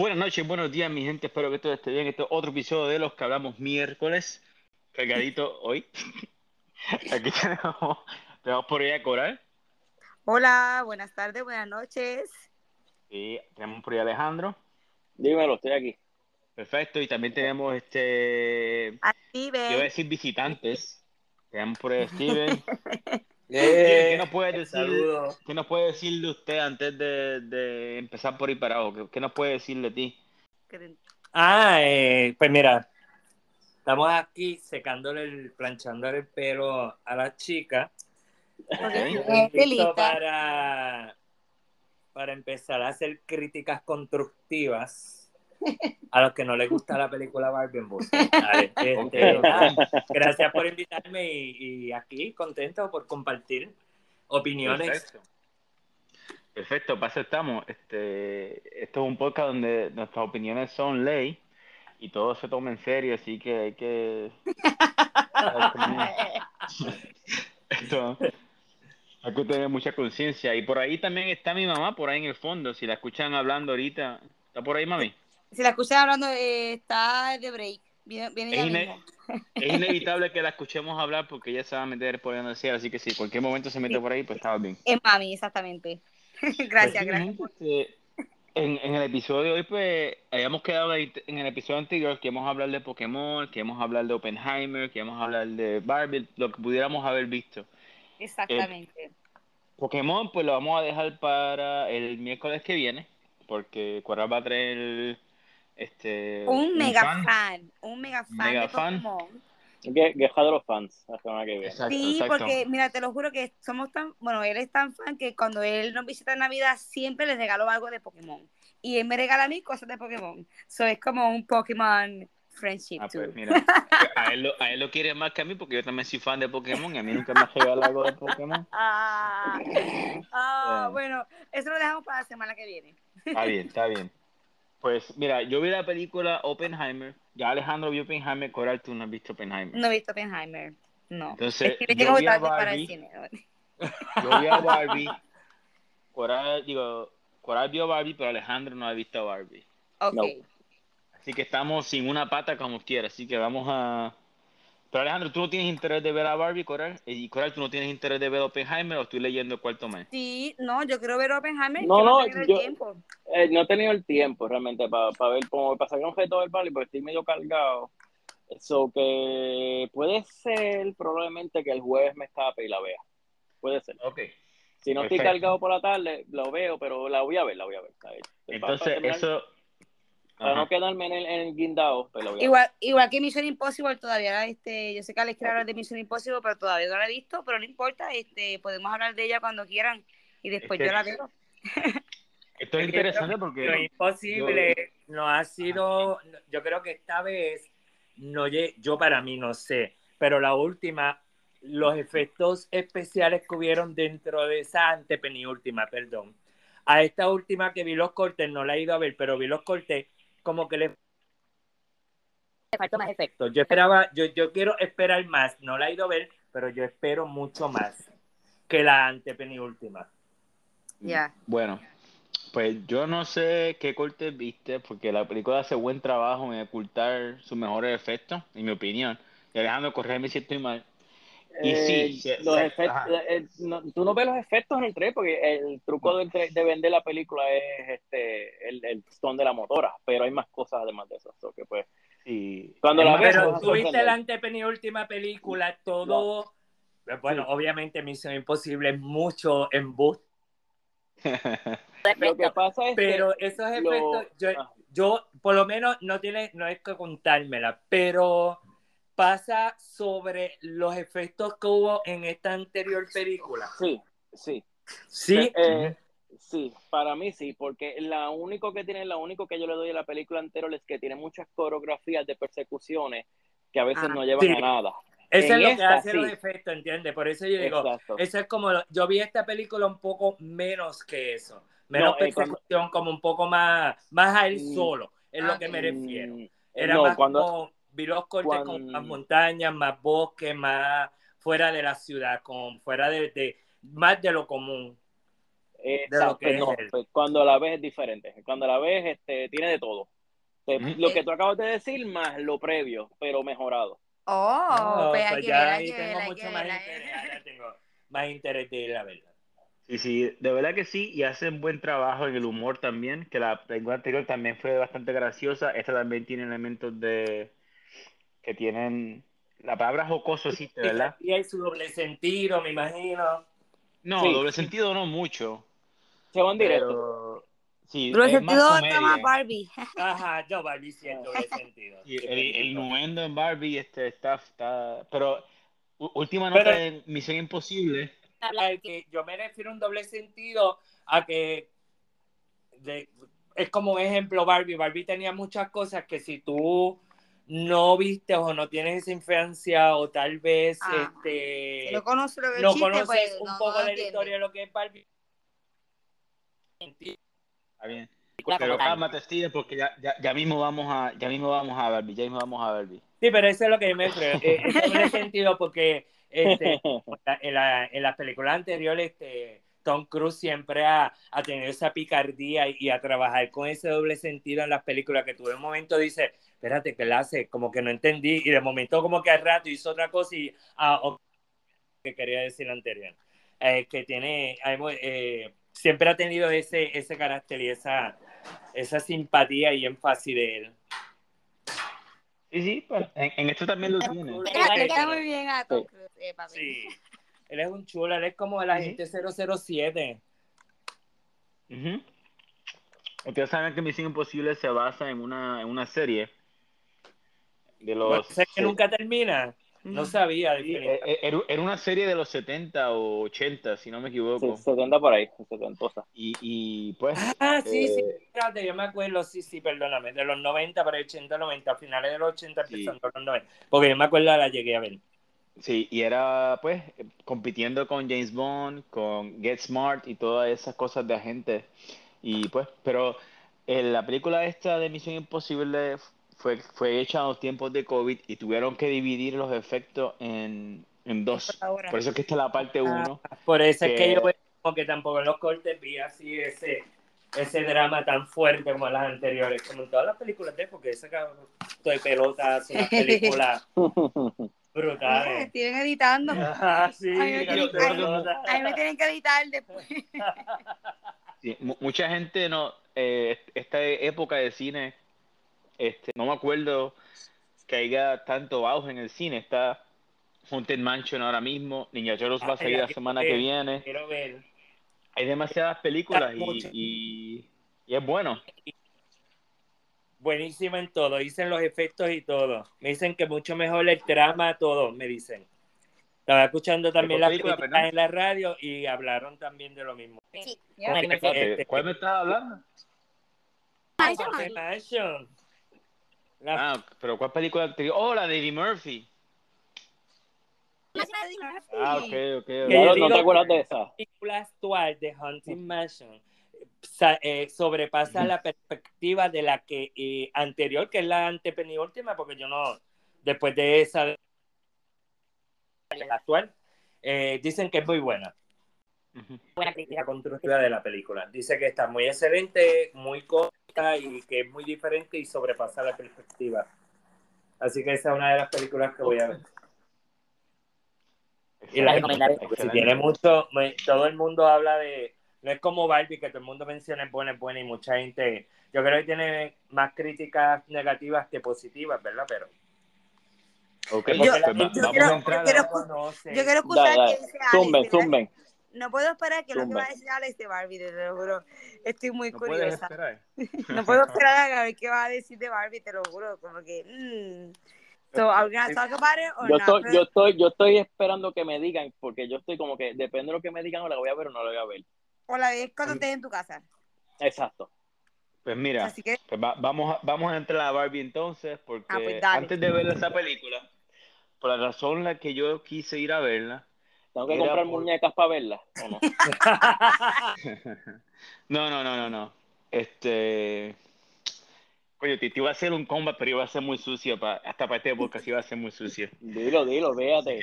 Buenas noches, buenos días, mi gente. Espero que todo esté bien. Este es otro episodio de los que hablamos miércoles. Cargadito hoy. Aquí tenemos, tenemos por ahí a Coral. Hola, buenas tardes, buenas noches. Y tenemos por ahí a Alejandro. Dímelo, estoy aquí. Perfecto. Y también tenemos este. A Yo iba a Steven. decir visitantes. Tenemos por ahí a Steven. ¿Qué, Eh, qué nos puede decir? Saludos. ¿Qué nos puede decir de usted antes de, de empezar por abajo? ¿Qué, qué nos puede decir de ti? Ah, eh, pues mira, estamos aquí secándole, el, planchándole el pelo a la chica. Porque Ok. es Listo pelita. para, para empezar a hacer críticas constructivas a los que no les gusta la película Barbie en este, Ok, nada, ok. gracias por invitarme y, y aquí contento por compartir opiniones. Perfecto. Perfecto, para eso estamos. Este, esto es un podcast donde nuestras opiniones son ley y todo se toma en serio, así que hay que... Esto, hay que tener mucha conciencia. Y por ahí también está mi mamá, por ahí en el fondo. Si la escuchan hablando ahorita, ¿está por ahí, mami? Si la escuchas hablando, eh, está de break. Viene, viene ya Es ine- mismo. Es inevitable que la escuchemos hablar porque ella se va a meter por ahí donde sea, así que si cualquier momento se mete por ahí, pues estaba bien. Es mami, exactamente. Gracias, gracias. este, en, en el episodio de hoy, pues, habíamos quedado ahí en el episodio anterior que íbamos a hablar de Pokémon, que íbamos a hablar de Oppenheimer, que íbamos a hablar de Barbie, lo que pudiéramos haber visto. Exactamente. Pokémon, pues lo vamos a dejar para el miércoles que viene, porque Coral va a traer este un mega fan. fan. un mega fan Mega de fan. Pokémon. Que- de los fans la semana que viene. Exacto, Sí, exacto. porque mira, te lo juro que somos tan, bueno, él es tan fan que cuando él nos visita en Navidad siempre le regalo algo de Pokémon. Y él me regala a mí cosas de Pokémon. So es como un Pokémon friendship Ah, too. pues mira, a él, lo, a él lo quiere más que a mí porque yo también soy fan de Pokémon y a mí nunca me ha regalado algo de Pokémon. Ah, ah, Bueno. bueno, eso lo dejamos para la semana que viene. Está bien, está bien. Pues mira, yo vi la película Oppenheimer. Ya Alejandro vio Oppenheimer. Coral, tú no has visto Oppenheimer. No he visto Oppenheimer. No. Entonces, es que yo vi a Barbie. el cine. Yo vi a Barbie. Coral, digo, Coral vio Barbie, pero Alejandro no ha visto Barbie. Ok. No. Así que estamos sin una pata como quiera. Así que vamos a. Pero Alejandro, ¿tú no tienes interés de ver a Barbie, Coral? Y Coral, ¿tú no tienes interés de ver Oppenheimer o estoy leyendo el cuarto mes? Sí, no, yo quiero ver Oppenheimer. No, no, he tenido el yo- tiempo. Eh, no he tenido el tiempo realmente para ver cómo para sacar un reto del Barbie porque estoy medio cargado. Eso que puede ser probablemente que el jueves me escape y la vea. Puede ser. Ok. Si no estoy Perfecto. cargado por la tarde, lo veo, pero la voy a ver, la voy a ver. Para- para Entonces, eso. Para Ajá. no quedarme en el, en el guindado, pues. Igual, igual que Mission Impossible todavía, este, yo sé que Alex quiere hablar de Mission Impossible, pero todavía no la he visto, pero no importa, este, podemos hablar de ella cuando quieran y después yo la veo. Esto es interesante porque. Lo imposible no ha sido, yo creo que esta vez, no yo para mí no sé, pero la última, los efectos especiales que hubieron dentro de esa antepenúltima, perdón. A esta última que vi los cortes, no la he ido a ver, pero vi los cortes, como que le faltó más efecto. Yo esperaba, yo, yo quiero esperar más, no la he ido a ver, pero yo espero mucho más que la antepenúltima. Ya. Bueno, pues yo no sé qué corte viste, porque la película hace buen trabajo en ocultar sus mejores efectos, en mi opinión. Y Alejandro, correme si estoy mal. Y sí, Eh, los se- efectos, ajá. eh, no- tú no ves los efectos en el tren porque el truco del tren- de vender la película es este el, el pistón de la motora, pero hay más cosas además de eso. so que pues, Sí. Cuando la ves, Pero tuviste la antepenúltima película, todo. Bueno, Sí. obviamente Misión Imposible es mucho embuste, lo que pasa es pero que esos lo- efectos, yo, ah, yo por lo menos no tiene, no es que contármela, pero pasa sobre los efectos que hubo en esta anterior película. sí, sí, Sí, Eh, sí, para mí sí, porque la único que tiene, lo único que yo le doy a la película anterior es que tiene muchas coreografías de persecuciones que a veces Ah, no llevan sí. a nada. eso en es lo que hace los efectos, ¿entiendes? Por eso yo digo, Exacto. eso es como, lo- yo vi esta película un poco menos que eso, menos No, eh, cuando- persecución, como un poco más, más a él Mm, solo, es lo ah, que me refiero. Mm, Era no, más cuando, como, vi los cortes cuando- con más montañas, más bosque, más fuera de la ciudad, con fuera de, de- más de lo común. Exacto, que no, pues, cuando la ves es diferente. Cuando la ves, este, tiene de todo. Ujú. Lo que tú acabas de decir más lo previo, pero mejorado. Oh, No, pues hay pues que ya ver, hay ahí que ver, tengo hay mucho que más ver. interés, ahora tengo más interés de ir a verla. Sí, sí, de verdad que sí, y hacen buen trabajo en el humor también, que la película anterior también fue bastante graciosa, esta también tiene elementos de que tienen, la palabra jocoso existe, ¿verdad? Y hay su doble sentido, me imagino. No, Sí. doble sentido no mucho, Se van directo. pero sí, es más sentido está más. Barbie. Ajá, yo Barbie sí el doble sentido. El, el innuendo en Barbie este, está, está, pero última nota Pero- de Misión Imposible, que yo me refiero a un doble sentido a que de- es como un ejemplo Barbie. Barbie tenía muchas cosas que si tú no viste o no tienes esa infancia o tal vez Ah, este Si no lo que no chiste, conoces pues un no, poco no de la historia de lo que es Barbie. está bien, pero cálmate Steven, porque ya, ya, ya mismo vamos a, ya mismo vamos a Barbie, ya mismo vamos a Barbie. Sí, pero eso es lo que yo me. Eh, es doble sentido porque este, en, la- en las películas anteriores este, Tom Cruise siempre ha, ha tenido esa picardía y, y a trabajar con ese doble sentido en las películas que tú de un momento dices, espérate, que la hace? Como que no entendí y de momento como que al rato hizo otra cosa y ah, ok, que quería decir anterior. Eh, que tiene, eh, siempre ha tenido ese, ese carácter y esa, esa simpatía y énfasis de él. Sí, sí, pues, en, en esto también lo tiene. Le queda muy bien a Tom Cruise, eh, papi. Sí. Él es un chulo, él es como el agente 007. Ujú. Ustedes saben que Misión Imposible se basa en una, en una serie de Bueno, los... sé que nunca termina. No sabía. Sí, eh, eh, era era una serie de los 70 o 80, si no me equivoco. Sí, 70 por ahí, 70. Y, y pues... Ah, sí, sí, eh, fíjate, yo me acuerdo, sí, sí, perdóname, de los 90 para el 80, 90, finales de los 80, Sí. empezando los 90, porque yo me acuerdo, la llegué a ver. Sí, y era pues compitiendo con James Bond, con Get Smart y todas esas cosas de agentes. Y pues, pero eh, la película esta de Misión Imposible fue, fue hecha en los tiempos de COVID y tuvieron que dividir los efectos en, en dos. Por eso es que esta es la parte uno. Por eso es que Que- yo veo que tampoco en los cortes vi así ese, ese drama tan fuerte como las anteriores, como en todas las películas de porque esa de pelota hace unas películas Eh, brutales. Siguen editando. Ajá, sí, Ay, me tienen- me tienen que editar después. Sí, mucha gente no, eh, esta época de cine, este, no me acuerdo que haya tanto auge en el cine. Está Haunted Mansion ahora mismo, Ninja Turtles va a Ay, salir la semana que viene. Quiero ver. Hay demasiadas películas y, y, y es bueno. Buenísimo en todo, dicen los efectos y todo. Me dicen que mucho mejor el trama, todo, me dicen. Estaba escuchando también las película, críticas perdón? en la radio y hablaron también de lo mismo. Sí. Este- ¿Cuál me estás hablando? Mansion. La- Ah, pero ¿cuál película anterior? Oh, la de Eddie Murphy. Ah, ok, ok. No, digo- no te acuerdas de esa. película actual de Haunted Mansion sa- eh, sobrepasa la perspectiva de la que eh, anterior, que es la antepenúltima, porque yo no, después de esa, la actual, eh, dicen que es muy buena. Buena crítica constructiva de la película. Dice que está muy excelente, muy corta y que es muy diferente y sobrepasa la perspectiva. Así que esa es una de las películas que voy a ver. Y la porque si tiene mucho, me- todo el mundo habla de, no es como Barbie, que todo el mundo menciona es buena, es buena y mucha gente, yo creo que tiene más críticas negativas que positivas, ¿verdad? Pero Ok, porque Yo- pues gente yo vamos quiero- a yo quiero-. Yo escuchar Dale, dale. que dice Alex. Zumben, zumben. No puedo esperar que lo que va a decir Alex de Barbie, te lo juro. Estoy muy No puedes curiosa. esperar. No puedo esperar a ver qué va a decir de Barbie, te lo juro. Como que. Mm. So, gonna talk about it or Yo not? estoy, Pero- yo estoy, yo estoy esperando que me digan, porque yo estoy como que depende de lo que me digan, o la voy a ver o no la voy a ver. O la ves cuando estés en tu casa. Exacto. Pues mira, Así que. pues va- vamos, a, vamos a entrar a Barbie entonces, porque Ah, pues dale. antes de ver esa película, por la razón la que yo quise ir a verla, Tengo que Era comprar por- muñecas para verla, ¿o no? no, no, no, no, no. Este. Coño, te, te iba a hacer un combat, pero iba a ser muy sucio. Pa, hasta para este podcast iba a ser muy sucio. Dilo, dilo, véate.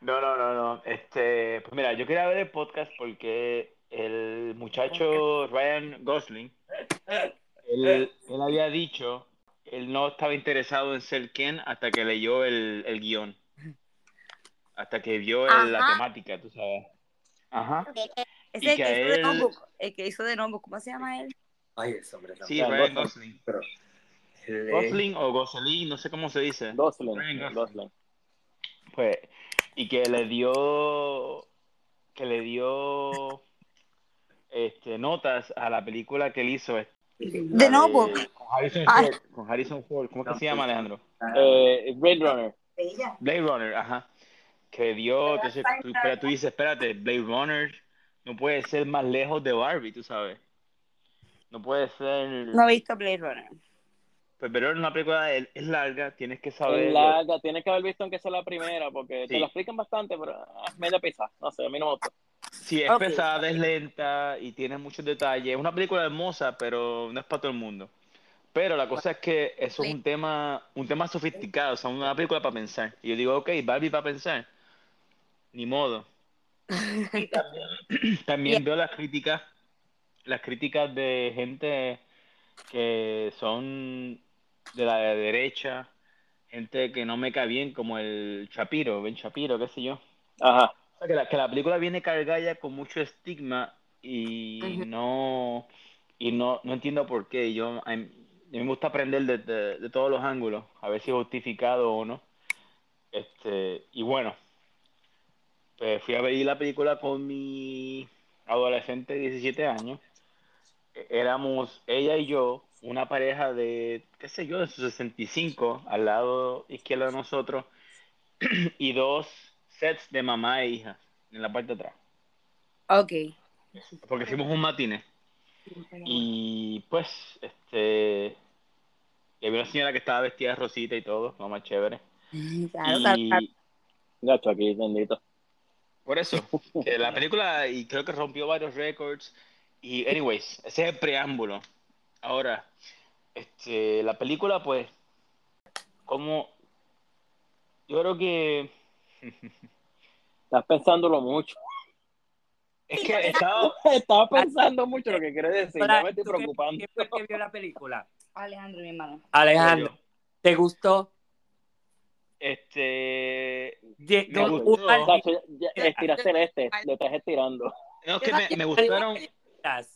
No, no, no, no. Este, pues mira, yo quería ver el podcast porque el muchacho Ryan Gosling, él, él había dicho, él no estaba interesado en ser Ken hasta que leyó el, el guion. Hasta que vio el- la temática, tú sabes. Ajá. Ese Y es el que que hizo de él- Notebook. El que hizo de Notebook. ¿Cómo se llama él? Ay, ese hombre. Sí, Ryan Gosling. Es- Gosling o Gosling, no sé cómo se dice. Gosling, Gosling. Gosling. Pues, y que le dio, que le dio este, notas a la película que él hizo. este, De Notebook. Con Harrison Ay. Ford. Con Harrison Ford. ¿Cómo es que se llama, Alejandro? Eh, Blade Runner. Blade Runner, ajá. Que dio, entonces tú, pero tú dices, espérate, Blade Runner no puede ser más lejos de Barbie, tú sabes. No puede ser... No he visto Blade Runner. Pues, pero es una película, es, es larga, tienes que saber... Es larga, tienes que haber visto aunque sea la primera, porque Sí. te lo explican bastante, pero ah, media pisa. No sé, a mí no me gusta. Sí, es pesada, es lenta y tiene muchos detalles. Es una película hermosa, pero no es para todo el mundo. Pero la cosa es que eso es un tema, un tema sofisticado, o sea, una película para pensar. Y yo digo, ok, Barbie para pensar. Ni modo. Y también, también veo las críticas, las críticas de gente que son de la derecha, gente que no me cae bien, como el Shapiro, Ben Shapiro, qué sé yo. Ajá. O sea, que la, que la película viene cargada ya con mucho estigma y no y no, no entiendo por qué. Yo, a mí a mí me gusta aprender de, de- de todos los ángulos, a ver si es justificado o no. Este, y bueno, pues fui a ver la película con mi adolescente de 17 años. E- Éramos ella y yo, una pareja de, qué sé yo, de sus 65, al lado izquierdo de nosotros, y dos sets de mamá e hija en la parte de atrás. Ok. Porque hicimos un matiné. Y pues, este. y había una señora que estaba vestida de rosita y todo, más chévere. Claro. Y Gacho aquí, bendito. Por eso, que la película, y creo que rompió varios récords. Y, anyways, ese es el preámbulo. Ahora, este, la película, pues, como. Yo creo que. Estás pensándolo mucho. Es que estaba. Estaba pensando mucho lo que quieres decir. Ya me estoy ¿tú qué- preocupando. ¿Quién fue el que vio la película? Alejandro, mi hermano. Alejandro, ¿te gustó? Este. Ye- Me gustó. ya, estiraste el este. Le estás estirando. No, es que me, me gustaron.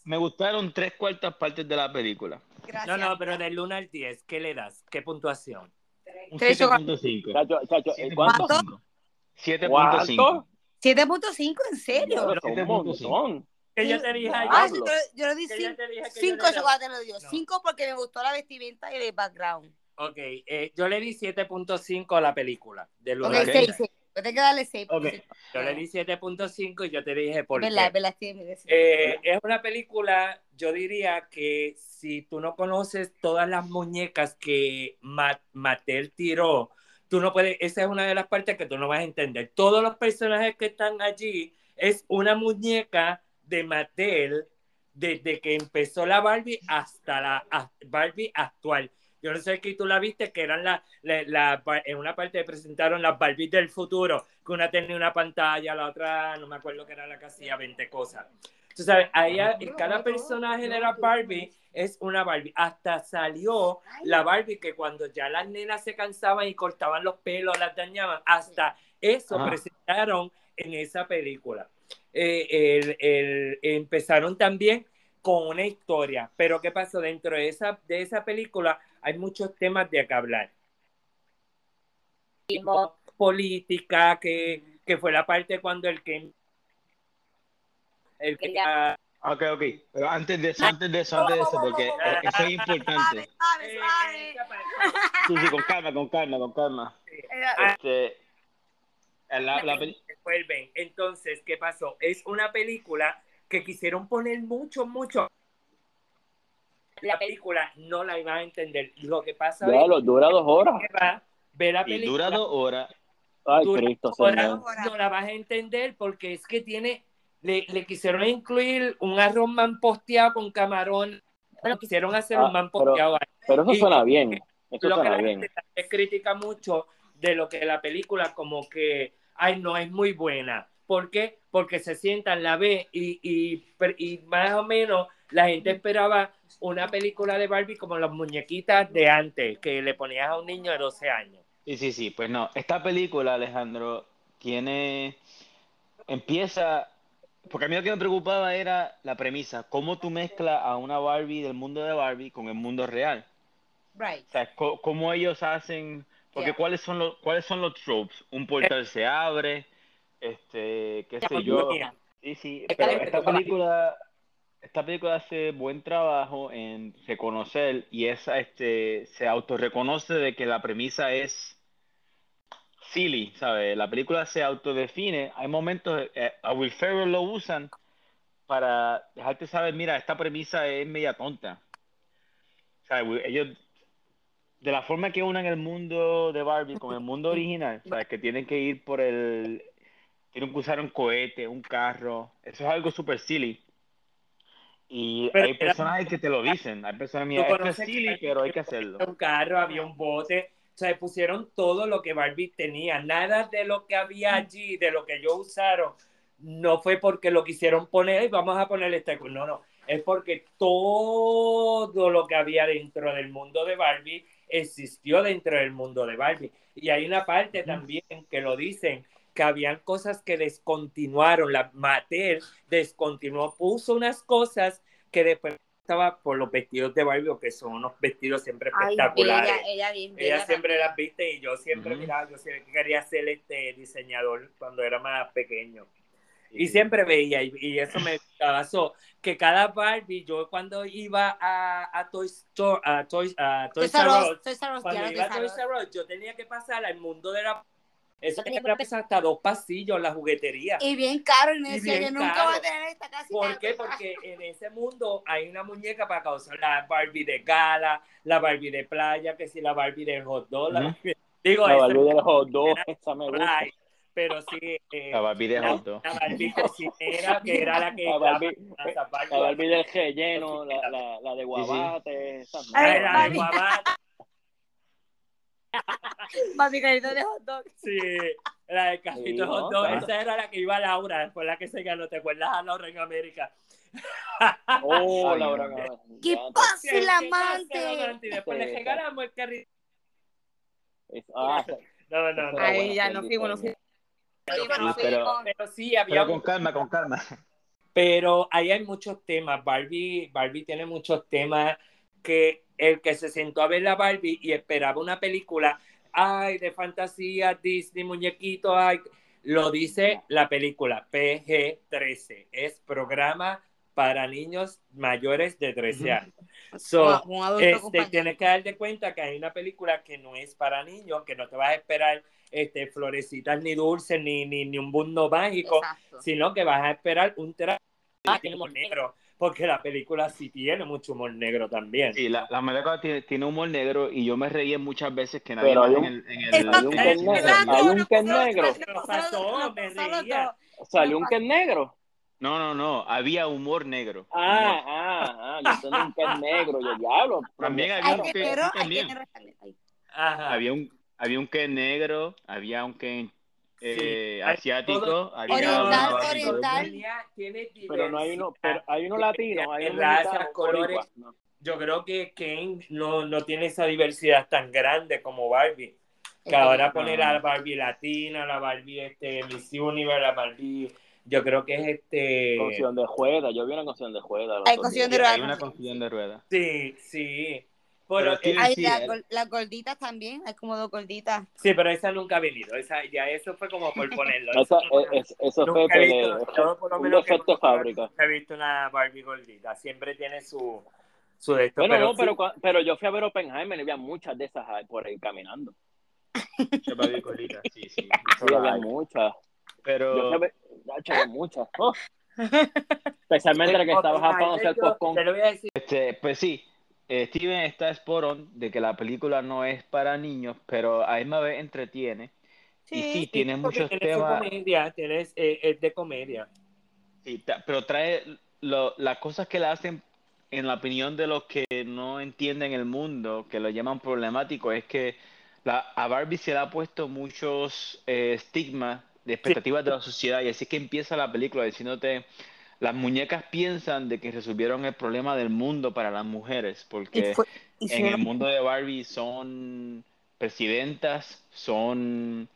Me gustaron tres cuartas partes de la película. Gracias. No, no, pero del 1 al 10, ¿qué le das? ¿Qué puntuación? Un Tres 7.5. Chacho, chacho, ¿eh, ¿cuánto? 7.5. ¿Cuánto? 7.5. 7.5, ¿en serio? Diablo, son un 7.5. montón. Que yo te dije Ah, yo, yo le di yo te dije que yo 5 le daba. chocolates, lo dio. No. 5 porque me gustó la vestimenta y el background. Ok, eh, yo le di 7.5 a la película. Del 1 Ok, al 6, 10. 6. Yo tengo que darle 6. Ok. Yo le di 7.5 y yo te dije por verdad, qué. verdad, sí. Eh, es una película, yo diría que si tú no conoces todas las muñecas que Ma- Mattel tiró, tú no puedes, esa es una de las partes que tú no vas a entender. Todos los personajes que están allí es una muñeca de Mattel desde que empezó la Barbie hasta la Barbie actual. Yo no sé que tú la viste, que eran la, la- la- en una parte presentaron las Barbies del futuro, que una tenía una pantalla, la otra no me acuerdo que era la que hacía 20 cosas. Tú sabes, ahí a- cada personaje de la Barbie es una Barbie. Hasta salió la Barbie que cuando ya las nenas se cansaban y cortaban los pelos, las dañaban, hasta eso presentaron en esa película. Eh, el- el- empezaron también con una historia, pero ¿qué pasó? Dentro de esa, de esa película hay muchos temas de que hablar. Política, que, que fue la parte cuando el que... El que ah, Ok, ok. Pero antes de eso, antes de eso, antes de eso, porque eh, eso es importante. Eh, parte- Sí, sí, con calma, con calma, con calma. Este, la, la peli- vuelven. Entonces, ¿qué pasó? Es una película que quisieron poner mucho, mucho. La película no la iban a entender. Lo que pasa es Diablo, dura dos horas. que va, ve la y película. dura dos horas. Ay, dura Cristo, dos horas, señor. no la vas a entender porque es que tiene, le, le quisieron incluir un arroz man posteado con camarón. Bueno, quisieron hacer Ah, un man pero-. Pero eso Y- suena bien. Eso lo que suena la bien. gente critica mucho de lo que la película como que ay, no es muy buena. ¿Por qué? Porque se sientan, la ve y, y, y más o menos la gente esperaba una película de Barbie como las muñequitas de antes, que le ponías a un niño de 12 años. Sí, sí, sí, pues no, esta película, Alejandro, tiene, empieza, porque a mí lo que me preocupaba era la premisa, cómo tú mezclas a una Barbie del mundo de Barbie con el mundo real. Right. O sea, cómo ellos hacen, porque Yeah. cuáles son los, cuáles son los tropes, un portal se abre, este, qué sé yo. Sí, sí, pero esta película, esta película hace buen trabajo en reconocer y esa, este, se autorreconoce de que la premisa es silly, ¿sabes? La película se autodefine. Hay momentos, eh, a Will Ferrell lo usan para dejarte saber, mira, esta premisa es media tonta. ¿Sabes? Ellos, de la forma que unan el mundo de Barbie con el mundo original, ¿sabes? Que tienen que ir por el, tienen que usar un cohete, un carro. Eso es algo súper silly. Y Pero hay personajes que te lo dicen. Hay personas, esto es silly, pero hay que hacerlo. Un carro, había un bote, o sea, pusieron todo lo que Barbie tenía. Nada de lo que había allí, de lo que ellos usaron, no fue porque lo quisieron poner y vamos a poner este. No, no, es porque todo lo que había dentro del mundo de Barbie existió dentro del mundo de Barbie. Y hay una parte también que lo dicen, que habían cosas que descontinuaron, la Mattel descontinuó, puso unas cosas que después estaba por los vestidos de Barbie, que son unos vestidos siempre Ay, espectaculares. bella, ella bien Ella bella siempre las viste y yo siempre, Ujú. mira, yo siempre quería ser este diseñador cuando era más pequeño. Y Sí. siempre veía, y, y eso me pasó, que cada Barbie, yo cuando iba a, a Toy Store, a Toys, a Toys Toys R R Us, Us, Toys R Us, cuando claro, iba a Toys R Toys Us. R Us, yo tenía que pasar al mundo de la... Eso tenía que pasar hasta dos pasillos, la juguetería. Y bien caro, y me decía, yo nunca caro. voy a tener esta casi ¿Por qué? Porque en ese mundo hay una muñeca para causar la Barbie de gala, la Barbie de playa, que si la Barbie de hot dog, la. Barbie- digo, La esa Barbie del hot dog, esa me gusta. Right. pero sí eh, La Barbie de la, hot dog. la Barbie cocinera, que era la que La Barbie, la Barbie- la Barbie del relleno, la, la, la de guabate, esas Ay, Ah, madres. era de Barbie. guabate, Mami, de hot dog. sí, la de cajito Sí, de hot dog, esa era la que iba Laura, fue la que se ganó, ¿te acuerdas a Laura en América? Oh, Laura. ¿Qué Ya, pasa, Sí, el ¿qué pasa, el amante? Y después le regalamos el carrito. No, no, no. Ay, ya no fuimos, no. Pero sí, había Pero con calma, con calma. Pero ahí hay muchos temas. Barbie, Barbie tiene muchos temas que el que se sentó a ver la Barbie y esperaba una película, ay, de fantasía, Disney, muñequito, ay, lo dice la película PG-13. Es programa para niños mayores de 13 Ujú. años. So, este, tienes que darte cuenta que hay una película que no es para niños, que no te vas a esperar este, florecitas ni dulces, ni, ni, ni un mundo mágico, Exacto. sino que vas a esperar un traje humor negro, porque la película sí tiene mucho humor negro también. Sí, la, la película tiene, tiene humor negro y yo me reí muchas veces que nadie Pero hay en un- el, en el, hay un en que el es negro, hay un que es negro. Salió un que es negro. No, no, no, había humor negro. Ah, ah, ah, yo un que es negro, yo diablo. También había un que negro. Había un, había un que negro, había un que eh, hay asiático, Oriental, oriental. Tiene Pero no hay uno, pero hay uno latino, hay razas, colores. no. Yo creo que Ken no, no tiene esa diversidad tan grande como Barbie. Que ahora poner a la Barbie latina, la Barbie este, Miss Universe, la Barbie, yo creo que es este... Canción de juega, yo vi una canción de juega. Hay canción de hay ruedas una sí. de ruedas. Sí, sí. Pero Pero, Sí, la las gorditas también, hay como dos gorditas. sí, pero esa nunca ha venido. Esa, ya eso fue como por ponerlo. Eso es- eso fue nunca he de- visto, yo por lo un menos conozco, fábrica. nunca he visto una Barbie gordita. Siempre tiene su, su de esto. Bueno, pero no, pero, sí, pero yo fui a ver Oppenheimer y había muchas de esas por ahí caminando. Muchas Barbie gorditas, sí, sí. Sí, había muchas. Yo fui a Pero ver, había muchas. Oh. Especialmente la que estaba Japón, el yo- popcorn. Te lo voy a decir. Este, pues sí, eh, Steven está spot on de que la película no es para niños, pero a misma vez entretiene. y sí, tiene muchos temas, comedia, tienes, eh, es de comedia. sí, pero trae lo- las cosas que la hacen, en la opinión de los que no entienden el mundo, que lo llaman problemático, es que la, a Barbie se le ha puesto muchos eh, estigmas de expectativas de la sociedad y así es que empieza la película diciéndote las muñecas piensan de que resolvieron el problema del mundo para las mujeres porque fue- en el mundo de Barbie son presidentas, son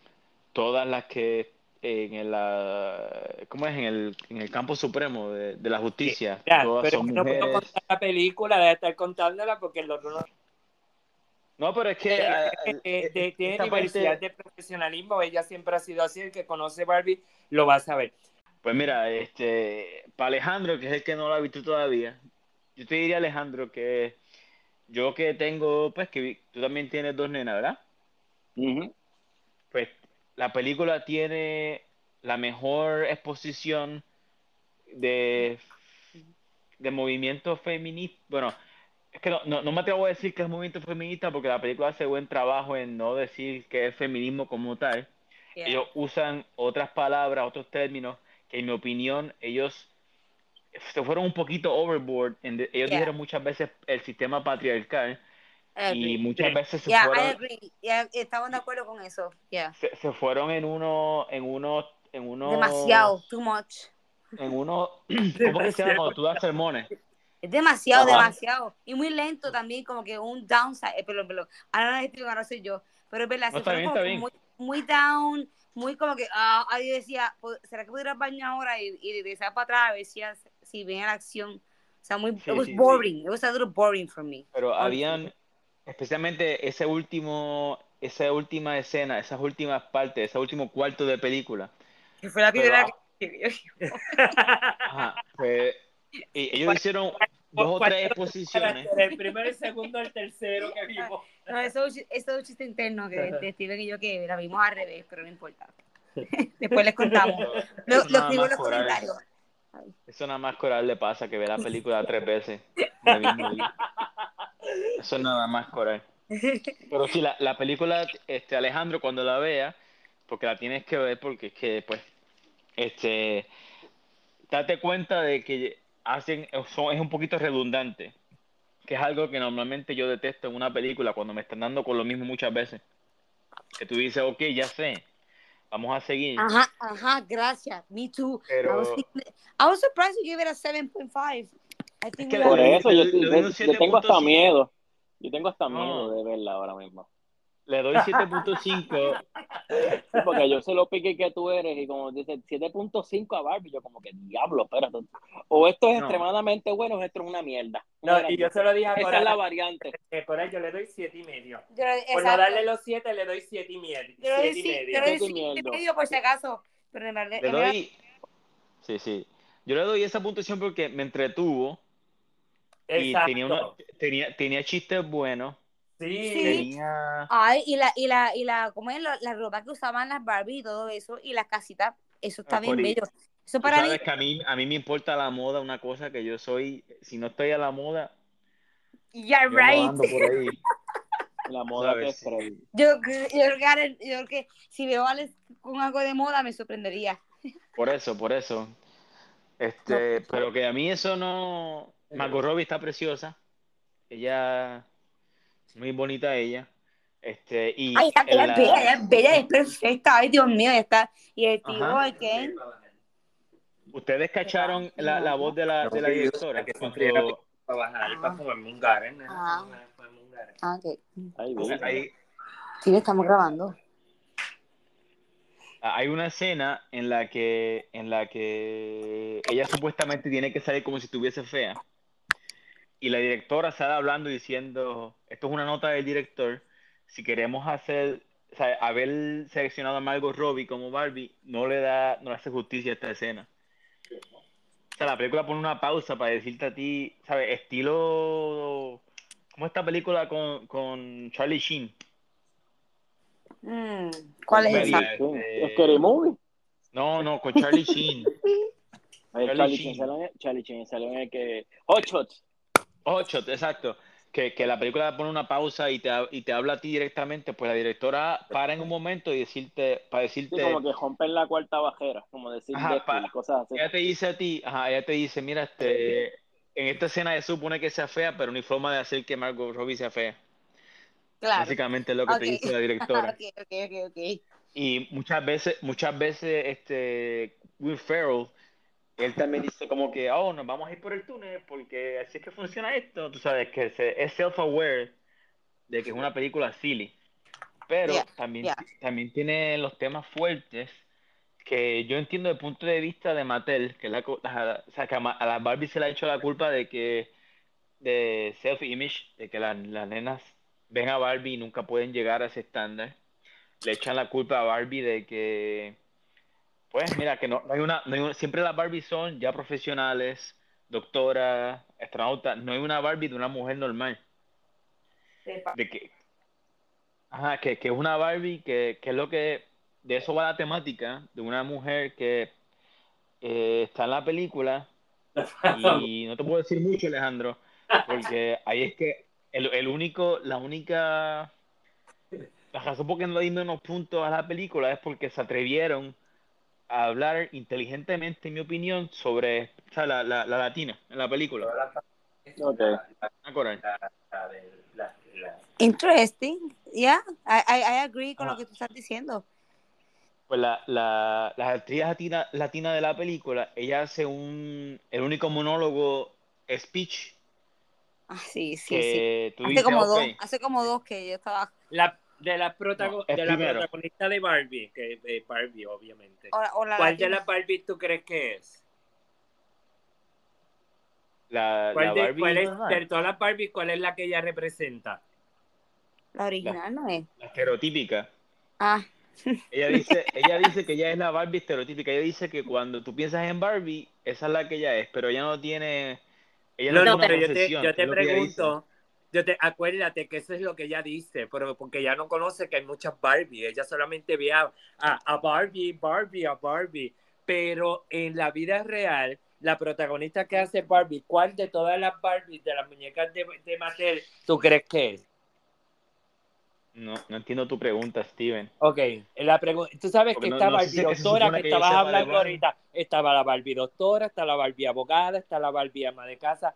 todas las que en el, ah, ¿cómo es? En el, en el campo supremo de, de la justicia, Ya, todas pero son no puedo contar la película, de estar contándola porque el otro no No, pero es que ah, Eh, eh, de- tiene diversidad parte- de profesionalismo, ella siempre ha sido así, el que conoce Barbie lo va a saber. Pues mira, este, para Alejandro, que es el que no lo ha visto todavía, yo te diría, Alejandro, que yo que tengo, pues que vi- tú también tienes dos nenas, ¿verdad? Ujú. Pues la película tiene la mejor exposición de, de movimiento feminista. Bueno, es que no, no, no me atrevo a decir que es movimiento feminista porque la película hace buen trabajo en no decir que es feminismo como tal. Yeah. Ellos usan otras palabras, otros términos que en mi opinión ellos se fueron un poquito overboard. en de- ellos Yeah. dijeron muchas veces el sistema patriarcal I y muchas veces se Yeah, fueron. Yeah, estamos de acuerdo con eso. Yeah. se, se fueron en uno en uno en uno Demasiado, too much. en uno ¿cómo que se llama cuando tú das sermones? Es demasiado, Ajá. demasiado. Y muy lento también, como que un downside. Eh, perdón, perdón. Ahora no les explico, ahora soy yo. Pero es verdad, No, se está fueron bien, como está que bien. Muy, muy down, muy como que, ah, ahí decía, "Pues, ¿será que puedo ir al baño ahora? Y, y regresar para atrás a ver si, si viene la acción. O sea, muy, Sí, it was sí, sí. boring. It was a little boring for me. Pero habían especialmente ese último esa última escena, esas últimas partes, ese último cuarto de película. Que fue la primera que... Ajá, pues, y ellos hicieron dos o tres exposiciones. El primero, el segundo, el tercero que vimos. No, eso, es un chi- eso es un chiste interno que de Steven y yo que la vimos al revés, pero no importa. Después les contamos. Lo, lo escribo en los coral. comentarios. Eso nada más coral le pasa que ve la película tres veces. Eso es nada más coral. Pero sí, la, la película, este, Alejandro, cuando la vea, porque la tienes que ver, porque es que, pues, este, date cuenta de que hacen, son, es un poquito redundante, que es algo que normalmente yo detesto en una película cuando me están dando con lo mismo muchas veces. Que tú dices, ok, ya sé, vamos a seguir. Ajá, ajá, gracias. Me too. Pero- I, was thinking- I was surprised you gave it a 7.5. I think que Por eso yo, tengo hasta 7.5. miedo. Yo tengo hasta No. miedo de verla ahora mismo. Le doy 7.5. Sí, porque yo sé lo pique que tú eres y como dice 7.5 a Barbie, yo como que diablo, espérate. O esto es No. extremadamente bueno o esto es una mierda. No, y yo se lo dije a Esa es la variante. eh, Coral, yo le doy siete y medio. Yo Por no darle los siete, le doy siete y medio. Yo le doy Siete y sí- medio. yo le doy Siete y siete y medio. medio por si acaso. Pero en verdad- Le doy. Sí, sí. Yo le doy esa puntuación porque me entretuvo y Exacto. tenía, una, tenía, tenía chistes buenos. Sí. Sí. Tenía. Ay, y la, y la, y la, ¿cómo es? La, la ropa que usaban las Barbie y todo eso, y las casitas, eso está Ah, bien bello. Eso para mí, sabes que a mí, a mí me importa la moda, una cosa que yo soy. Si no estoy a la moda, yeah, yo no right. ando por ahí. La moda que es sí. Freddy. Yo, yo, creo que Aaron- yo creo que si veo a Alex con algo de moda me sorprendería. Por eso, por eso. Este, pero que a mí eso no. Margot Robbie está preciosa. Ella. Muy bonita ella. Este, y Ay, ella, ella en es la- bella, ella es bella, es perfecta. Ay, Dios mío, ella está. Y el tío, el Ken. Ustedes cacharon la, la voz de la, de la directora. Que Cuando- para bajar Ah. Garen. ¿eh? Ah. Para comerme un Garen. Ah, ok. Hay, Sí, le estamos grabando. hay una escena en la que en la que ella supuestamente tiene que salir como si estuviese fea y la directora sale hablando y diciendo esto es una nota del director si queremos hacer o sea, haber seleccionado a Margot Robbie como Barbie no le da no le hace justicia a esta escena o sea la película pone una pausa para decirte a ti sabes estilo como esta película con, con Charlie Sheen Mm, ¿Cuál es esa? Este, Es Scary Movie. no no con Charlie Sheen Charlie Charlie Sheen. Charlie salió en el que. Hot Shots. Ocho, exacto. Que, que la película pone una pausa y te, y te habla a ti directamente, pues la directora para en un momento y decirte, para Sí, decirte, como que rompen la cuarta bajera, como decir Ajá, Deadpool pa- cosas así. ella te dice a ti, ajá, ella te dice, mira, este, en esta escena se supone que sea fea, pero no hay forma de hacer que Margot Robbie sea fea. Claro. Básicamente es lo que te Ok. dice la directora. ok, ok, ok, ok. Y muchas veces, muchas veces, este, Will Ferrell, él también dice como que, oh, nos vamos a ir por el túnel porque así es que funciona esto. Tú sabes que se- es self-aware de que es una película silly. Pero Yeah, también, yeah. también tiene los temas fuertes que yo entiendo desde el punto de vista de Mattel, que, la, la- o sea, que a, a la Barbie se le ha hecho la culpa de que, de self-image, de que la- las nenas ven a Barbie y nunca pueden llegar a ese estándar. Le echan la culpa a Barbie de que, pues mira, que no, no hay una, no hay una- siempre las Barbie son ya profesionales, doctoras, astronautas, no hay una Barbie de una mujer normal. De que, ajá, que, que es una Barbie, que, que es lo que, de eso va la temática, de una mujer que eh, está en la película. Y no te puedo decir mucho, Alejandro, porque ahí es que el, el único, la única, la razón por qué no le di menos puntos a la película es porque se atrevieron a hablar inteligentemente, en mi opinión, sobre o sea, la, la, la latina en la película. Ok. Ah. Interesting. Yeah, I, I, I agree con Ajá. lo que tú estás diciendo. Pues la, la, la actriz latina, latina de la película, ella hace un, el único monólogo speech Ah, sí, sí, sí. que tú Hace dices, como ok, dos, hace como dos que yo estaba. La, de la, protago- No, de la protagonista de Barbie, que es Barbie, obviamente. o- o la ¿Cuál de las Barbie tú crees que es? la, ¿Cuál la de, Barbie cuál es, de todas las Barbie, cuál es la que ella representa? La original no es. la estereotípica. Ah, Ella dice, ella dice que ella es la Barbie estereotípica. Ella dice que cuando tú piensas en Barbie, esa es la que ella es, pero ella no tiene, ella no, No, tiene no, una pero yo te, yo te pregunto, yo te, acuérdate que eso es lo que ella dice, pero porque ella no conoce que hay muchas Barbie, ella solamente ve a, a, a Barbie, Barbie, a Barbie, pero en la vida real, la protagonista que hace Barbie, ¿cuál de todas las Barbies, de las muñecas de, de Mattel, tú crees que es? No, no entiendo tu pregunta, Steven. Ok, la pregunta, tú sabes Porque que no- está no Barbie doctora, que que estabas hablando ahorita, estaba la Barbie doctora, está la Barbie abogada, está la Barbie ama de casa.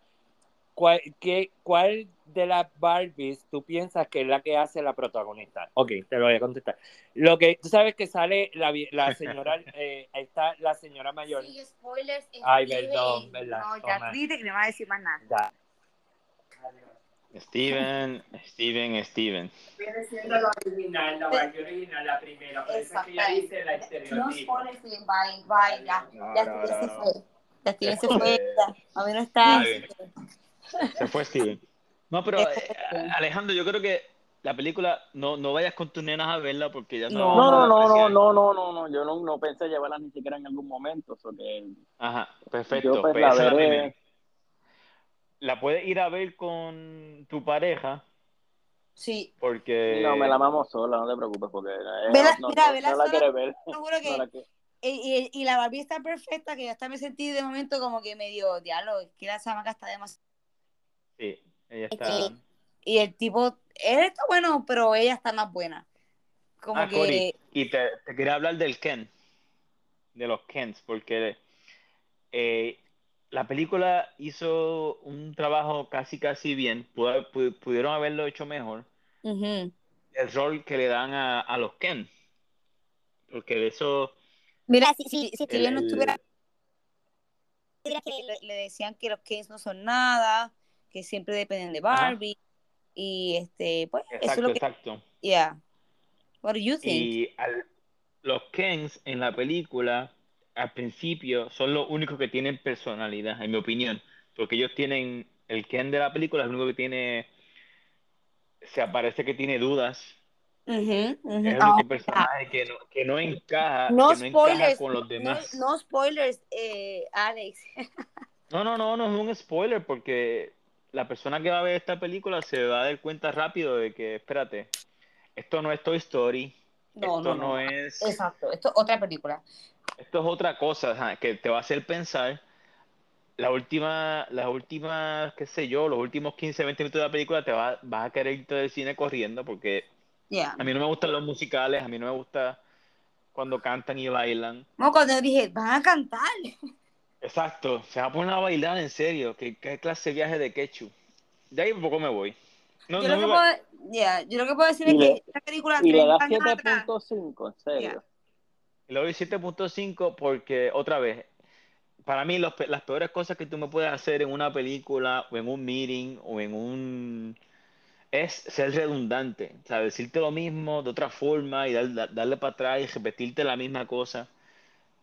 ¿Cuál, qué, ¿Cuál de las Barbies tú piensas que es la que hace la protagonista? Ok, te lo voy a contestar. Lo que, tú sabes que sale la, la señora, eh, está la señora mayor. Sí, spoilers. Ay, perdón, verdad, No, ya dijiste que no me va a decir más nada. Ya. Steven, Steven, Steven. Viene siendo la original, la Barbie original, la primera, por eso es que ella dice la No estereotipo. spoilers, bien, bye, bye, ya. No, Ya no, Steven se no. fue. Ya Steven se fue. A mí no está. Se fue Steven. No, pero eh, Alejandro, yo creo que la película no, no vayas con tus nenas a verla porque ya No. No, no, no, no, no, no, no, no. Yo no, no pensé llevarlas ni siquiera en algún momento. So que Ajá, perfecto. yo pues Pues la esa veré. La puedes ir a ver con tu pareja Sí. porque No, me la mamo sola, no te preocupes, porque Vela- no, mira, no- vela no la sola. quiere ver. Seguro que. No la que- y, y- y la Barbie está perfecta, que yo hasta me sentí de momento como que medio diálogo. Que la chamaca está demasiado. Sí, ella Es está. Y el tipo. Él está bueno, pero ella está más buena. Como Ah, que. Y te, te quería hablar del Ken, de los Kens, porque eh, la película hizo un trabajo casi casi bien, Pudo- pudieron haberlo hecho mejor, el rol que le dan a, a los Ken, porque de eso, Mira, si, si, si el- Steven no estuviera. Que le, le decían que los Kens no son nada, que siempre dependen de Ajá. Barbie. Y este, pues, eso es exacto, lo que. exacto, Yeah. What do you think? y al- los Kens en la película, al principio, son los únicos que tienen personalidad, en mi opinión, porque ellos tienen, el Ken de la película es el único que tiene, se aparece que tiene dudas. Es el Ah, único personaje que no, que no encaja, No que no encaja spoilers, con los no, demás. no spoilers, eh, Alex. No, no, no, no es un spoiler porque la persona que va a ver esta película se va a dar cuenta rápido de que, espérate, esto no es Toy Story, No, esto no, no. es, Exacto, esto es otra película. esto es otra cosa, que te va a hacer pensar. La última, las últimas, qué sé yo, los últimos 15, 20 minutos de la película te va, vas a querer irte del cine corriendo porque Yeah. a mí no me gustan los musicales, a mí no me gusta cuando cantan y bailan. No, cuando dije, van a cantar. Exacto, se va a poner a bailar en serio. ¿Qué, qué clase de viaje de quechu? De ahí un poco me voy. No, yo, no lo que me- puedo, yeah, yo lo que puedo decir Y es le- que esta película Y le 30 da años atrás, 7.5, en serio. Le doy 7.5 porque, otra vez, para mí los las peores cosas que tú me puedes hacer en una película o en un meeting o en un... es ser redundante, o sea, decirte lo mismo de otra forma y dar- dar- darle para atrás y repetirte la misma cosa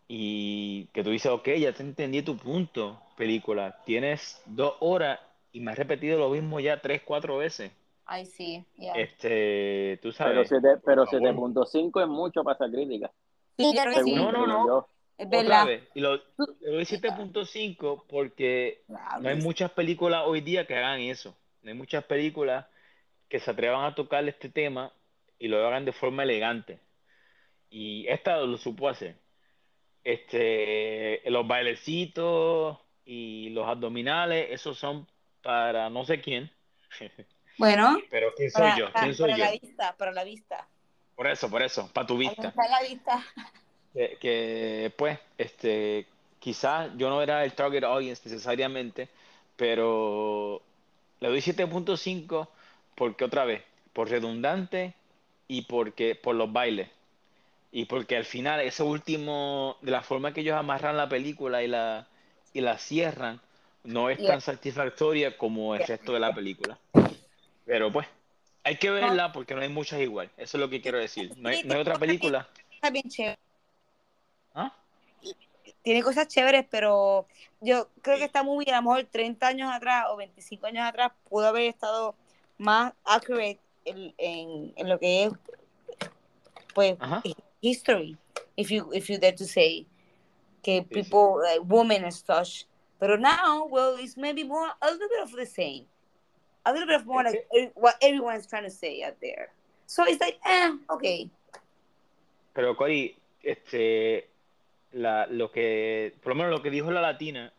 y que tú dices, ok, ya te entendí tu punto, película, tienes dos horas y me has repetido lo mismo ya tres, cuatro veces. Ay, sí, yeah. Este, tú Pero, sabes. siete- pero por favor. 7.5 es mucho para esa crítica. Sí, que sí, No, no, no. yo. es verdad. vez, y lo, doy 7.5 porque Claro, no hay muchas películas hoy día que hagan eso. No hay muchas películas que se atrevan a tocar este tema y lo hagan de forma elegante. Y esta lo supo hacer. Este, los bailecitos y los abdominales, esos son para no sé quién. Bueno, Pero ¿quién soy para, yo? para- ¿Quién soy para yo? la vista, para la vista. Por eso, por eso, para tu vista. está la vista. que, que, pues, este, quizás yo no era el target audience necesariamente, pero le doy 7.5 porque otra vez, por redundante y porque por los bailes. Y porque al final, ese último, de la forma que ellos amarran la película y la, y la cierran, no es Yeah. tan satisfactoria como el Yeah. resto de la película. Pero pues, hay que verla porque no hay muchas igual. Eso es lo que quiero decir. No hay, no hay otra película. Está bien chévere. ¿Ah? Tiene cosas chéveres, pero yo creo que esta movie a lo mejor 30 años atrás o 25 años atrás pudo haber estado más accurate en, en, en lo que es pues Ajá. History if you if you dare to say sí. people women and such. But now well it's maybe more a little bit of the same. A little bit of more like what everyone's trying to say out there. So it's like eh okay. Pero Cory, este, la, lo que, por lo menos lo que dijo la latina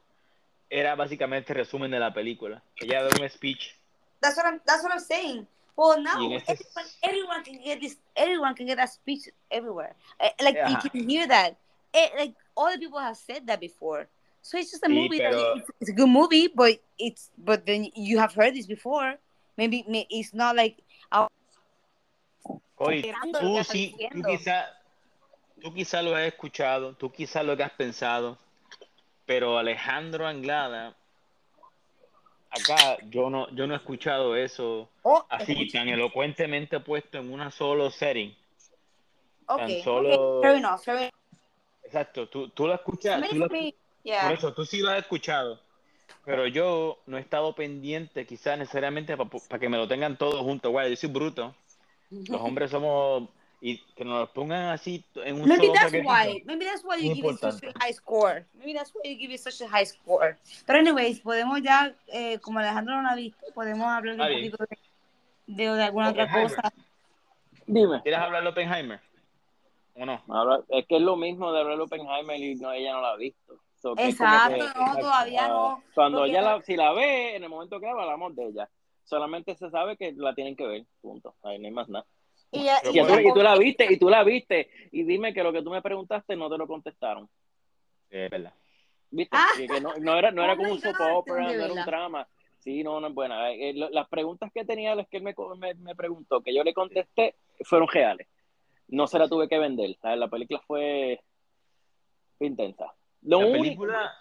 era básicamente el resumen de la película. Ella da un speech. That's what I'm that's what I'm saying well now Y en este- everyone, everyone can get this everyone can get that speech everywhere. Eh, like you can hear that. Eh, like all the people have said that before. So it's just a Sí, movie that it's, it's a good movie but it's but then you have heard this before. Maybe may- it's not like lo tú sí, tú quizá, tú quizá lo has escuchado, tú quizá lo que has pensado, pero Alejandro Anglada, acá yo no, yo no he escuchado eso oh así escucha. tan elocuentemente puesto en una solo setting. okay, solo- okay enough Exacto, tú, tú lo escuchas, tú lo me, Por yeah eso, tú sí lo has escuchado, pero yo no he estado pendiente quizás necesariamente para que me lo tengan todos juntos. Guay, yo soy bruto. Los hombres somos... Y que nos lo pongan así en un Maybe solo that's paquetito. why. Maybe that's why you Muy give it such a high score. Maybe that's why you give it such a high score. Pero anyways, podemos ya, eh, como Alejandro no la ha visto, podemos hablar un poquito de, de, de alguna otra cosa. Dime. ¿Quieres hablar de Oppenheimer? ¿O no? Ahora, es que es lo mismo de hablar de Oppenheimer y no, ella no la ha visto. So, Exacto, que- no, todavía Ah, no. Cuando ella no- la, si la ve, en el momento que habla, hablamos de ella. Solamente se sabe que la tienen que ver, punto. Ahí no hay más nada. Y, tú, ella- y tú la viste, y tú la viste, y dime que lo que tú me preguntaste no te lo contestaron. Es verdad. ¿Viste? Ah. Que, no, no era, no era Oh como un soap opera, no era un drama. Sí, no, no es buena. Eh, eh, lo- las preguntas que tenía, las que él me, me, me preguntó, que yo le contesté, fueron reales. No se la tuve que vender. ¿sabes? La película fue, fue intensa. Lo La único, película...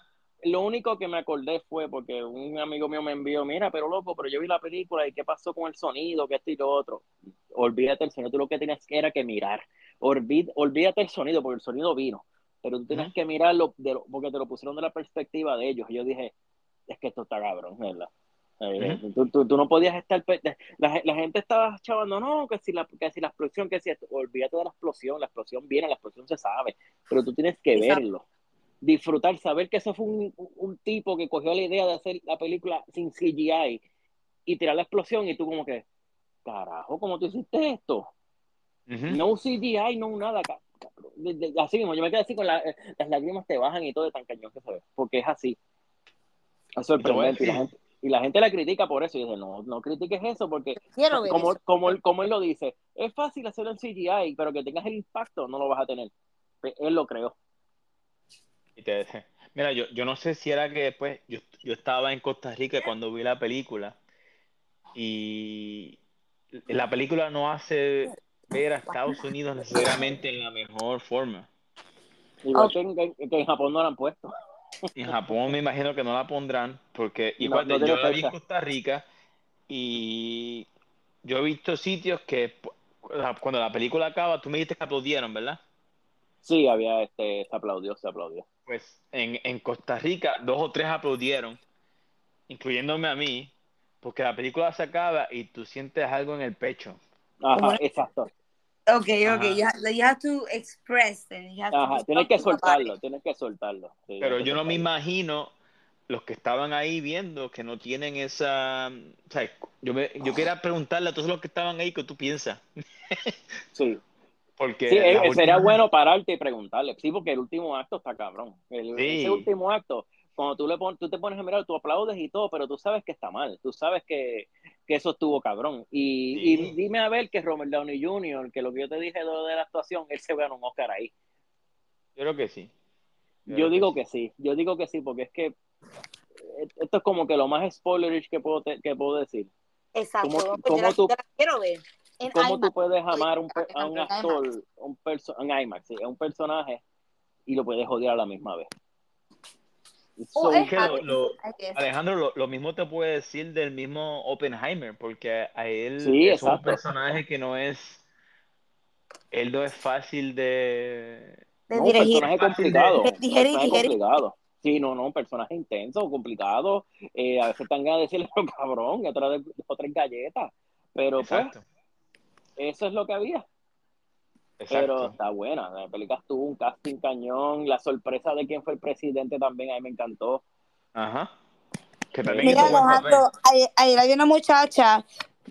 lo único que me acordé fue porque un amigo mío me envió, mira, pero loco, pero yo vi la película y qué pasó con el sonido, que esto y lo otro. Olvídate el sonido, tú lo que tenías que era que mirar. Olvídate el sonido, porque el sonido vino, pero tú tenías Ujú. que mirarlo de lo- porque te lo pusieron de la perspectiva de ellos. Y yo dije, es que esto está cabrón, ¿verdad? Ujú. tú, tú- tú no podías estar. La, la gente estaba chavando, no, que si, la, que si la explosión, que si esto. Olvídate de la explosión, la explosión viene, la explosión se sabe, pero tú tienes que Exacto. verlo disfrutar, saber que eso fue un, un tipo que cogió la idea de hacer la película sin CGI y tirar la explosión y tú como que, carajo, ¿cómo tú hiciste esto? Ujú. No CGI, no nada. así mismo, yo me quedé así con la- eh, las lágrimas te bajan y todo de tan cañón que se ve, porque es así. Es sorprendente. Y la, gente, y la gente la critica por eso. Y dice, no, no critiques eso, porque Quiero ver como, eso. como, él, como él lo dice, es fácil hacerlo en CGI, pero que tengas el impacto no lo vas a tener. Él lo creó. Y te- Mira, yo, yo no sé si era que después yo, yo estaba en Costa Rica cuando vi la película y la película no hace ver a Estados Unidos necesariamente en la mejor forma. Igual que, en, que en Japón no la han puesto. En Japón me imagino que no la pondrán, porque igual no yo la vi en. Costa Rica y yo he visto sitios que cuando la película acaba, tú me dijiste que aplaudieron, ¿verdad? Sí, había este, se aplaudió, se aplaudió. Pues en, en Costa Rica dos o tres aplaudieron, incluyéndome a mí, porque la película se acaba y tú sientes algo en el pecho. Ajá, exacto. Ok, ok, you have, you have to express and you have to Ajá, do tienes que soltarlo, tienes que soltarlo. Sí, Pero que yo no me imagino los que estaban ahí viendo que no tienen esa... O sea, yo, me, yo quería preguntarle a todos los que estaban ahí qué tú piensas. Sí, Porque sí eh, las sería bueno pararte y preguntarle. Sí, porque el último acto está cabrón. El- Sí. Ese último acto, cuando tú, le pon- tú te pones a mirar, tú aplaudes y todo, pero tú sabes que está mal. Tú sabes que, que eso estuvo cabrón. Y, Sí. y dime a ver que Robert Downey Jr., que lo que yo te dije de, la actuación, él se gana un Oscar ahí. Yo creo que sí. Yo digo sí. que sí, yo digo que sí, porque es que eh, esto es como que lo más spoilerish que puedo, te- que puedo decir. Exacto, ¿Cómo- pues cómo yo la, tú- la quiero ver. En ¿Cómo tú puedes amar un a un En actor, un perso un IMAX, sí, a un personaje y lo puedes odiar a la misma vez? So, es que lo- algo- lo- I guess. Alejandro, lo, lo mismo te puede decir del mismo Oppenheimer, porque a él Sí, es un personaje que no es, él no es fácil de, de no, un personaje Fácil de- complicado. de digerir, personaje digerir. complicado. Sí, no, no, un personaje intenso, complicado. Eh, a veces están ganas de decirle, cabrón, y otra de otras galletas. Pero exacto, pues, eso es lo que había. exacto. Pero está buena. La película tuvo un casting cañón. La sorpresa de quién fue el presidente también a mí me encantó. Ajá. Que también Mira. Alejandro, ayer, ayer había una muchacha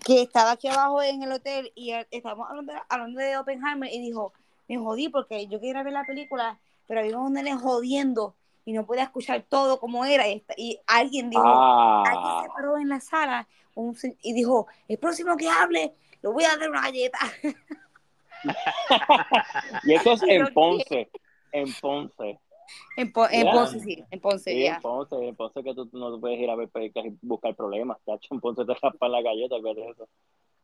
que estaba aquí abajo en el hotel y estábamos hablando, hablando de Oppenheimer y dijo, me jodí porque yo quería ver la película, pero había un nene jodiendo y no podía escuchar todo como era. Y, esta- y alguien dijo, alguien Ah, se paró en la sala un y dijo, el próximo que hable, le voy a dar una galleta. y eso es Pero en Ponce. En Ponce. En, Po- en Ya. Ponce, sí, en Ponce, Sí, ya. en Ponce. En Ponce que tú no puedes ir a ver películas y buscar problemas. Tacho, en Ponce te raspan la galleta, de eso.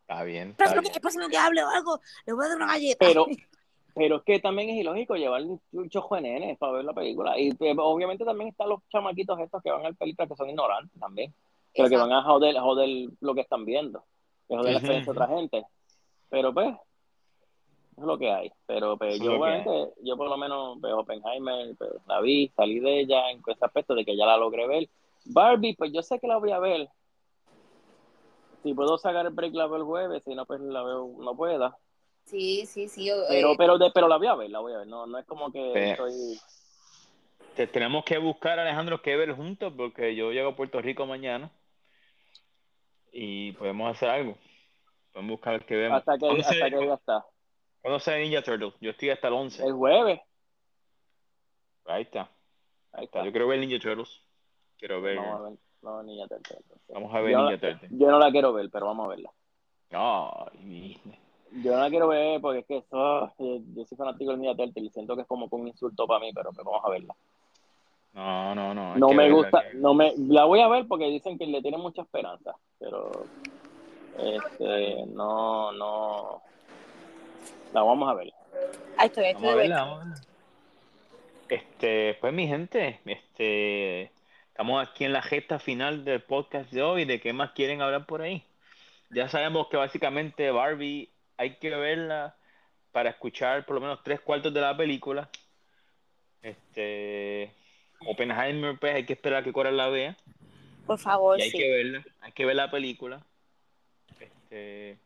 Está bien, está próximo, que, bien. el próximo que hable o algo, le voy a dar una galleta. Pero, pero es que también es ilógico llevar un chojo de nenes para ver la película. Y pues, obviamente también están los chamaquitos estos que van a ver películas que son ignorantes también. Lo que van a joder, joder lo que están viendo. Que joder la experiencia de otra gente. Pero pues, es lo que hay. Pero pues, Es yo obviamente, yo por lo menos veo Oppenheimer, pues, la vi, salí de ella en ese aspecto de que ya la logré ver. Barbie, pues yo sé que la voy a ver. Si puedo sacar el break la veo el jueves, si no, pues la veo, no pueda. Sí, sí, sí. yo, Pero, eh, pero, de, pero la voy a ver, la voy a ver. No, no es como que estoy... Te- tenemos que buscar, Alejandro, que ver juntos, porque yo llego a Puerto Rico mañana y podemos hacer algo. Podemos buscar que vemos. Hasta que, ¿Cuándo, hasta se, que ya está. ¿Cuándo sale Ninja Turtle? Yo estoy hasta el 11. El jueves. Ahí está. Ahí está. Yo quiero ver Ninja Turtles. Quiero ver. Vamos a ver. No, Niña Turtle, entonces. Vamos a ver yo, Ninja Turtle. yo no la quiero ver, pero vamos a verla. Ay, Yo no la quiero ver porque es que eso, yo, soy fanático del Ninja Turtle y siento que es como que un insulto para mí, pero, pero vamos a verla. No, no, no. No me gusta, que- no me, la voy a ver porque dicen que le tienen mucha esperanza, pero este, no, no, la vamos a ver. ahí estoy, ahí estoy Vamos a de verla, vuelta. vamos a verla. Este, pues mi gente, este, estamos aquí en la gesta final del podcast de hoy. ¿De qué más quieren hablar por ahí? Ya sabemos que básicamente Barbie hay que verla para escuchar por lo menos tres cuartos de la película. Este, Oppenheimer, pues hay que esperar a que Cora la vea. Por favor, Y hay sí. que verla, hay que ver la película. Este,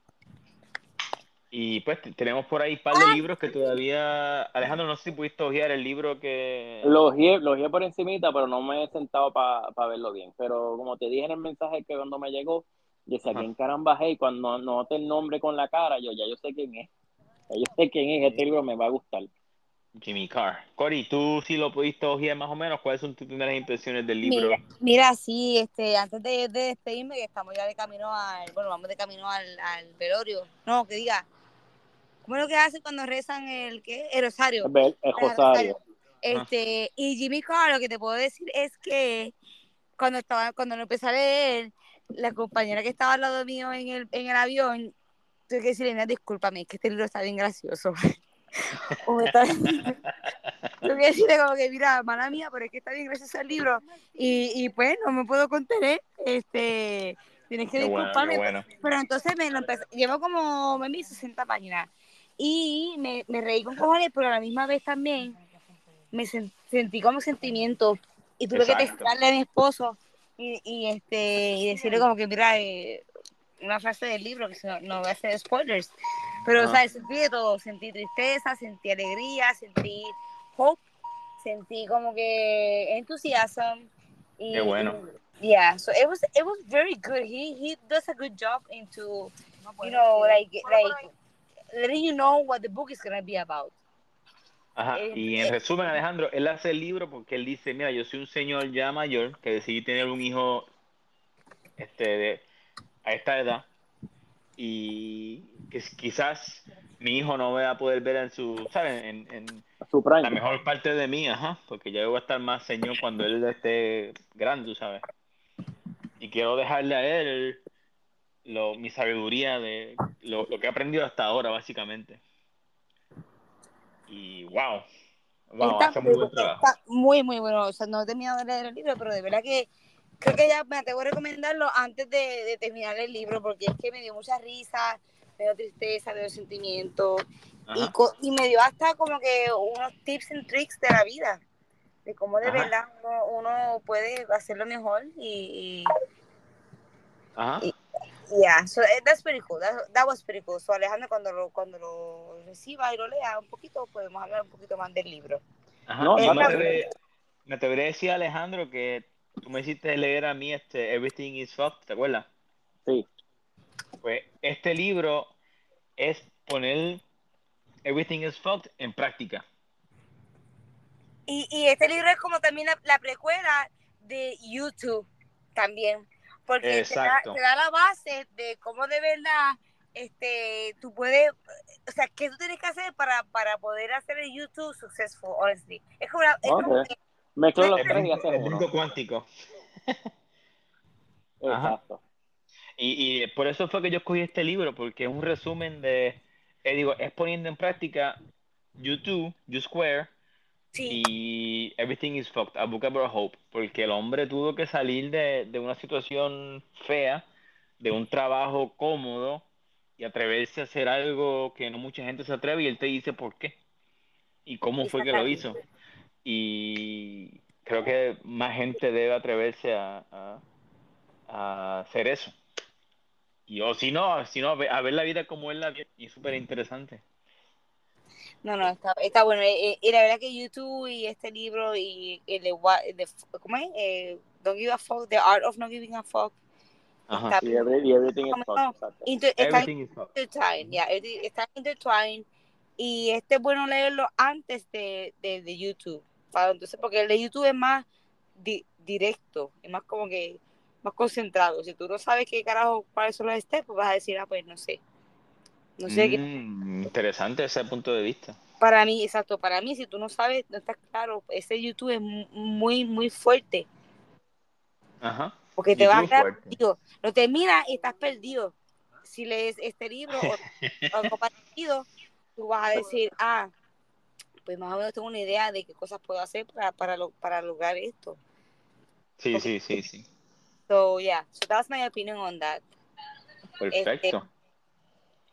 y pues tenemos por ahí un par de libros que todavía. Alejandro, no sé si pudiste ojear el libro que. Lo guié, lo por encimita, pero no me he sentado para verlo bien. Pero como te dije en el mensaje que cuando me llegó, yo decía, Ajá. ¿quién caramba es? Y cuando noté el nombre con la cara, yo ya yo sé quién es. Ya yo sé quién es, este libro me va a gustar. Jimmy Carr. Cory, tú sí lo pudiste ojear más o menos. ¿Cuáles son tus primeras impresiones del libro? Mira, mira, sí, este, antes de, de despedirme, que estamos ya de camino al, bueno, vamos de camino al, al velorio. No, que diga, ¿cómo es lo que hacen cuando rezan el, ¿qué? El rosario. El, Rosario. Este, y Jimmy Carr, lo que te puedo decir es que cuando estaba, cuando lo empecé a leer, la compañera que estaba al lado mío en el, en el avión, tuve que decirle, "Nena, discúlpame, es que este libro está bien gracioso. O me está- tuve que decirle como que, mira, mala mía, pero es que está bien gracioso el libro. Y, y pues no me puedo contener. Este, tienes que bueno, disculparme. bueno. Pero entonces me lo empecé, llevo como, me 60 páginas. Y me, me reí con cojones, pero a la misma vez también me sen- sentí como sentimiento. Y tuve que Exacto. textarle a mi esposo y, y, este, y decirle como que, mira, eh, una frase del libro, que no, no voy a hacer spoilers. Pero, o sea, sentí de todo. Sentí tristeza, sentí alegría, sentí hope, sentí como que entusiasmo. Y, Qué bueno. y- yeah, so it was it was very good. He he does a good job into, you know, like like letting you know what the book is gonna be about. Ajá. Eh, Y en resumen, Alejandro, él hace el libro porque él dice, mira, yo soy un señor ya mayor que decidí tener un hijo este, de, a esta edad y que quizás mi hijo no va a poder ver en su, ¿sabes? En, en Su prime. la mejor parte de mí, ajá, porque ya yo voy a estar más señor cuando él esté grande, tú ¿sabes? Y quiero dejarle a él lo, mi sabiduría de lo, lo que he aprendido hasta ahora, básicamente. Y wow, wow, está, hace muy buen trabajo. está muy, muy bueno. O sea, no he terminado de leer el libro, pero de verdad que creo que ya me atrevo a recomendarlo antes de, de terminar el libro, porque es que me dio mucha risa, me dio tristeza, me dio sentimiento, y, y me dio hasta como que unos tips and tricks de la vida, de cómo de Ajá. verdad uno, uno puede hacerlo mejor y, Ajá. y- Yeah, so eh, that's pretty cool. That, that was pretty cool. So Alejandro, cuando lo, cuando lo reciba y lo lea un poquito, podemos hablar un poquito más del libro. Ajá. No, me no, atreveré, me atreveré a decir, Alejandro, que tú me hiciste leer a mí este Everything is Fucked, ¿te acuerdas? Sí. Pues este libro es poner Everything is Fucked en práctica. Y, y este libro es como también la, la precuela de YouTube también, porque te da, Exacto. te da la base de cómo de verdad este, tú puedes, o sea, qué tú tienes que hacer para, para poder hacer el YouTube successful, honestly. Es como, una- es como que- Mezclo los El tres y haces el uno. brinco cuántico. Ajá. Exacto. Y, y por eso fue que yo escogí este libro, porque es un resumen de, eh, digo, es poniendo en práctica YouTube, You Square sí, y Everything is Fucked, A Book About Hope, porque el hombre tuvo que salir de, de una situación fea, de un trabajo cómodo y atreverse a hacer algo que no mucha gente se atreve y él te dice por qué y cómo fue que lo hizo. Y creo que más gente debe atreverse a, a- a hacer eso. Y o si no, si no, a ver a ver la vida como él la ve y es súper interesante. no, no, está, está bueno. Eh, eh, Y la verdad que YouTube y este libro y el de, Wa- de ¿cómo es? Eh, Don't Give a Fuck, The Art of Not Giving a Fuck, Ajá. está Y, every- y everything is exacto. inter- está Everything is fucked. intertwined, yeah, están intertwined y este es bueno leerlo antes de, de, de YouTube, para entonces porque el de YouTube es más di- directo, es más como que más concentrado. Si tú no sabes qué carajo cuáles son los steps, pues vas a decir, ah, pues no sé. No sé, qué- Mm, interesante ese punto de vista. para mí, exacto, para mí, si tú no sabes, no estás claro, ese YouTube es mu- muy, muy fuerte, Ajá. porque te vas a quedar fuerte. perdido. Lo terminas y estás perdido. Si lees este libro o o algo parecido, tú vas a decir, ah, pues más o menos tengo una idea de qué cosas puedo hacer para, para, lo- para lograr esto. Sí, sí, sí, sí. So, yeah, so that's my opinion on that. Perfecto.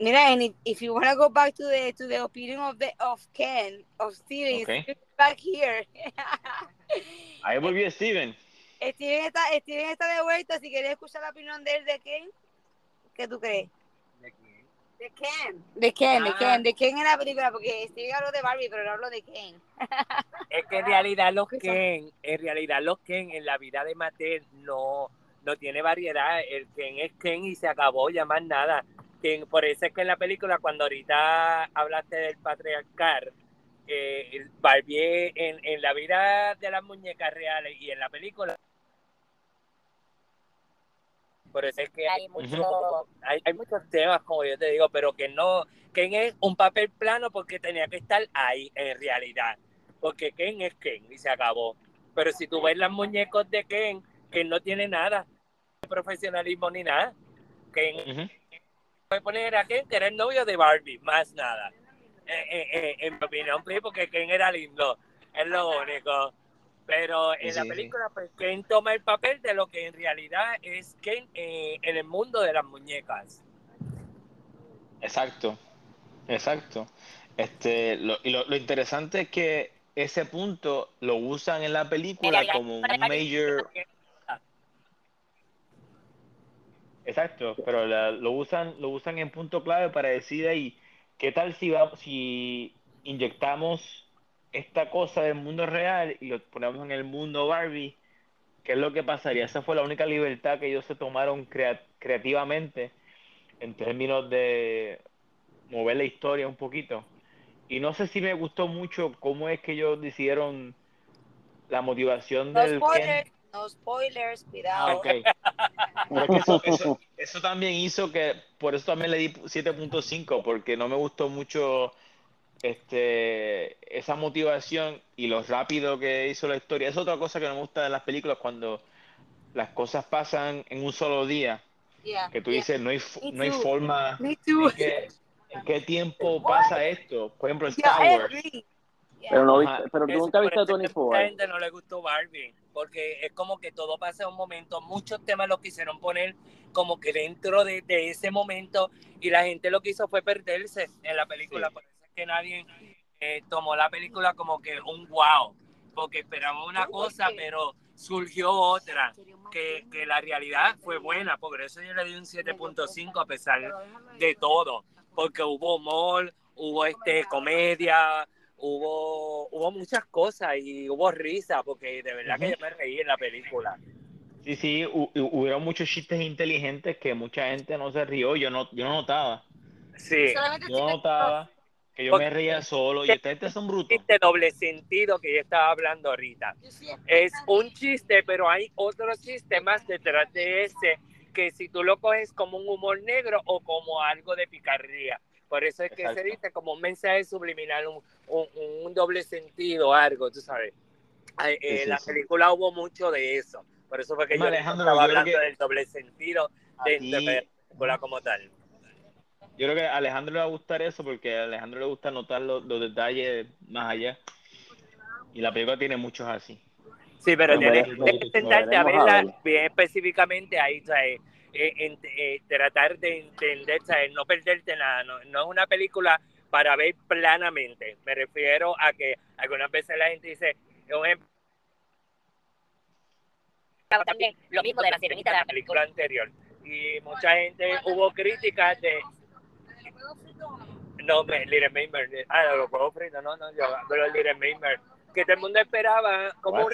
Mira, and if, you want to go back to the to the opinion of the of Ken, of Steven, Okay. Back here. Ahí volvió Steven. Steven está, Steven está de vuelta. Si quieres escuchar la opinión de él de Ken, ¿qué tú crees? De Ken. De Ken, de Ah. Ken, de Ken en la película, porque Steven habló de Barbie, pero no habló de Ken. Es que en realidad los Ken, en realidad los Ken en la vida de Mattel no, no tiene variedad. El Ken es Ken y se acabó, ya más nada. Ken, por eso es que en la película, cuando ahorita hablaste del patriarcal, eh, Barbie en, en la vida de las muñecas reales y en la película. Por eso es que hay, mucho, hay, hay muchos temas, como yo te digo, pero que no, Ken es un papel plano porque tenía que estar ahí en realidad porque Ken es Ken y se acabó. Pero si tú ves los muñecos de Ken, Ken no tiene nada. profesionalismo ni nada. Ken poner a Ken que era el novio de Barbie, más nada. Eh, eh, eh, en mi opinión, pues, porque Ken era lindo, es lo único. Pero en Sí, la película, pues Ken toma el papel de lo que en realidad es Ken eh, en el mundo de las muñecas. Exacto, exacto. Este, lo, y lo, lo interesante es que ese punto lo usan en la película como un major, exacto, pero la- lo usan, lo usan en punto clave para decir ahí, ¿qué tal si vamos, si inyectamos esta cosa del mundo real y lo ponemos en el mundo Barbie? ¿Qué es lo que pasaría? Esa fue la única libertad que ellos se tomaron crea- creativamente en términos de mover la historia un poquito. Y no sé si me gustó mucho cómo es que ellos decidieron la motivación No del spoilers, Ken. no spoilers, cuidado. eso también hizo que, por eso también le di 7.5, porque no me gustó mucho este, esa motivación y lo rápido que hizo la historia. Es otra cosa que me gusta de las películas cuando las cosas pasan en un solo día, Yeah, que tú yeah. dices, no hay, Me no hay too. forma Me too. en que, en qué tiempo pasa esto. Por ejemplo, Yeah, Star I Wars. Yeah. Pero, no viste, pero tú nunca por viste a es que 24. mucha gente no le gustó Barbie, porque es como que todo pasa en un momento, muchos temas los quisieron poner como que dentro de, de ese momento y la gente lo que hizo fue perderse en la película, Sí. Que nadie eh, tomó la película como que un wow, porque esperamos una cosa, pero surgió otra, que, que la realidad fue buena, por eso yo le di un 7.5 a pesar de todo, porque hubo humor, hubo este comedia, hubo, hubo muchas cosas y hubo risa, porque de verdad que yo me reí en la película. Sí, sí, hu- hu- hubieron muchos chistes inteligentes que mucha gente no se rió, yo no, yo no notaba. Sí, Solamente Yo no notaba que yo Porque- me reía solo y ustedes son brutos. este doble sentido que yo estaba hablando ahorita. Es un chiste, pero hay otro chiste más detrás de ese, que si tú lo coges como un humor negro o como algo de picardía. Por eso es que se dice como un mensaje subliminal, un, un- un doble sentido, algo, tú sabes. Ay, eh, Sí, sí, la sí. película hubo mucho de eso. Por eso fue que yo Alejandro, estaba yo hablando que del doble sentido de la película como tal. Yo creo que a Alejandro le va a gustar eso porque a Alejandro le gusta notar los, los detalles más allá. Y la película tiene muchos así. Sí, pero tienes, que sentarte a verla ver. bien específicamente ahí, ¿sabes? Eh, en- eh, tratar de entender, ¿sabes? No perderte nada. No, no es una película para ver planamente. Me refiero a que algunas veces la gente dice, un ejemplo, también lo mismo de la sirenita de la película anterior. Y mucha gente hubo críticas de. No, me- Little Mermaid. Ah, los huevos fritos, no, no, yo, pero Little Mermaid. Que todo el mundo esperaba como un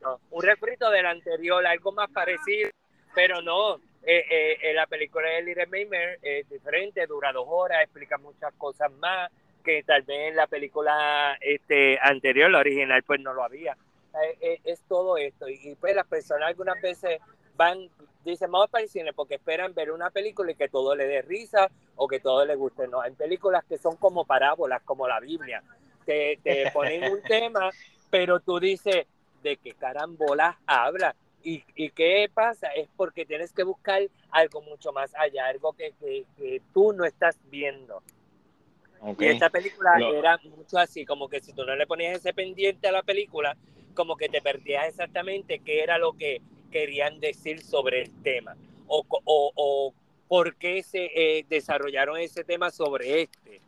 no, un refrito del anterior, algo más parecido, pero no. Eh, eh, eh, la película de Little Mermaid es diferente, dura dos horas, explica muchas cosas más que tal vez en la película este, anterior, la original, pues no lo había. Eh, eh, es todo esto. Y, y, pues las personas algunas veces van, dicen, vamos para el cine porque esperan ver una película y que todo le dé risa o que todo le guste. No, hay películas que son como parábolas, como la Biblia. Te, te ponen un tema, pero tú dices, ¿de qué carambolas habla? ¿Y, ¿Y qué pasa? Es porque tienes que buscar algo mucho más allá, algo que, que, que tú no estás viendo. Ok. Y esta película Lo- era mucho así, como que si tú no le ponías ese pendiente a la película, como que te perdías exactamente qué era lo que querían decir sobre el tema o, o, o por qué se eh, desarrollaron ese tema sobre este.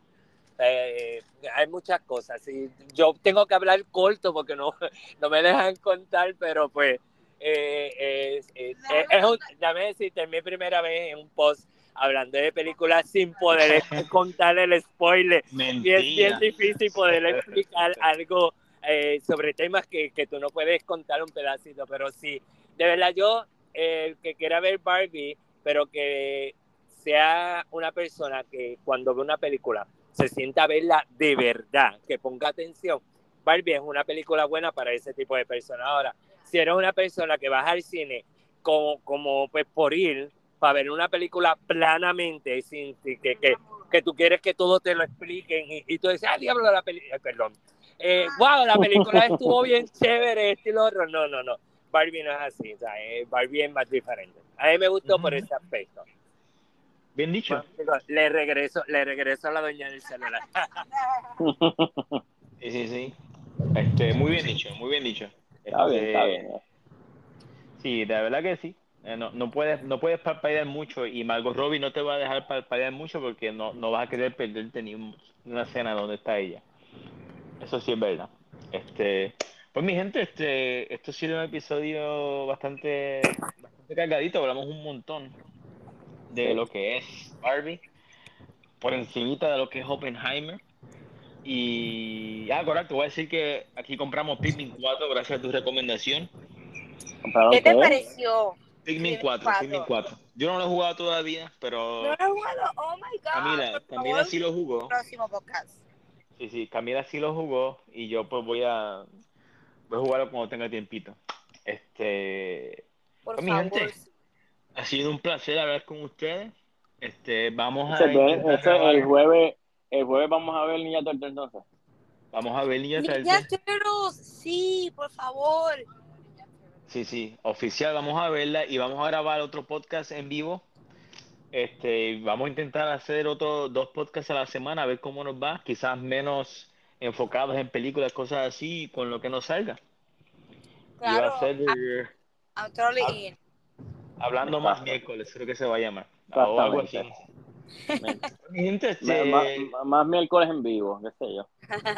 Eh, hay muchas cosas. Y yo tengo que hablar corto porque no, no me dejan contar, pero pues eh, es, es- es- es un, déjame decirte, es mi primera vez en un post hablando de películas sin poder contar el spoiler. Y es bien Mentira. difícil poder explicar algo eh, sobre temas que, que tú no puedes contar un pedacito, pero sí, de verdad yo, el que quiera ver Barbie, pero que sea una persona que cuando ve una película se sienta a verla de verdad, que ponga atención. Barbie es una película buena para ese tipo de personas. Ahora, si eres una persona que vas al cine como, como pues por ir, para ver una película planamente, sin, sin que, que, que tú quieres que todo te lo expliquen y, y tú dices, ah, diablo, la película, perdón. Eh, wow, la película estuvo bien chévere, estilo horror. No, no, no. Barbie no es así, o sea, eh, Barbie es más diferente. A mí me gustó por ese aspecto. Bien dicho. Bueno, le regreso, le regreso a la doña del celular. Sí, sí, sí. Este, muy bien dicho, muy bien dicho. Está bien, está Este, bien. Sí, de verdad que sí. Eh, No, no puedes, no puedes parpadear mucho y Margot Robbie no te va a dejar parpadear mucho porque no, no vas a querer perderte ni un- una escena donde está ella. Eso sí es verdad. Este, pues mi gente, este, esto ha sido un episodio bastante, bastante cargadito, hablamos un montón de lo que es Barbie, por encimita de lo que es Oppenheimer. Y ah, correcto, voy a decir que aquí compramos Pikmin 4 gracias a tu recomendación. ¿Compraron ¿Qué te pareció? Pikmin Pikmin 4, 4. Pikmin 4. Yo no lo he jugado todavía, pero No lo he jugado. Oh my God. Camila, Camila sí lo jugó. Próximo podcast. Sí, sí, Camila sí lo jugó y yo pues voy a voy a jugarlo cuando tenga tiempito. Este, Por Pues, mi favor. gente. ha sido un placer hablar con ustedes. Este, vamos a el jueves, el jueves vamos a ver Niña Turtle entonces. vamos a ver Ninja Ninja Turtles. Turtles, sí, por favor. Sí, sí, oficial, vamos a verla y vamos a grabar otro podcast en vivo. Este, vamos a intentar hacer otros dos podcasts a la semana, a ver cómo nos va, quizás menos enfocados en películas, cosas así, con lo que nos salga. Y va Claro, a ser hablando más miércoles, creo que se va a llamar. O algo así. Exactamente. Mi gente, este, Me- más, más miércoles en vivo, qué sé yo.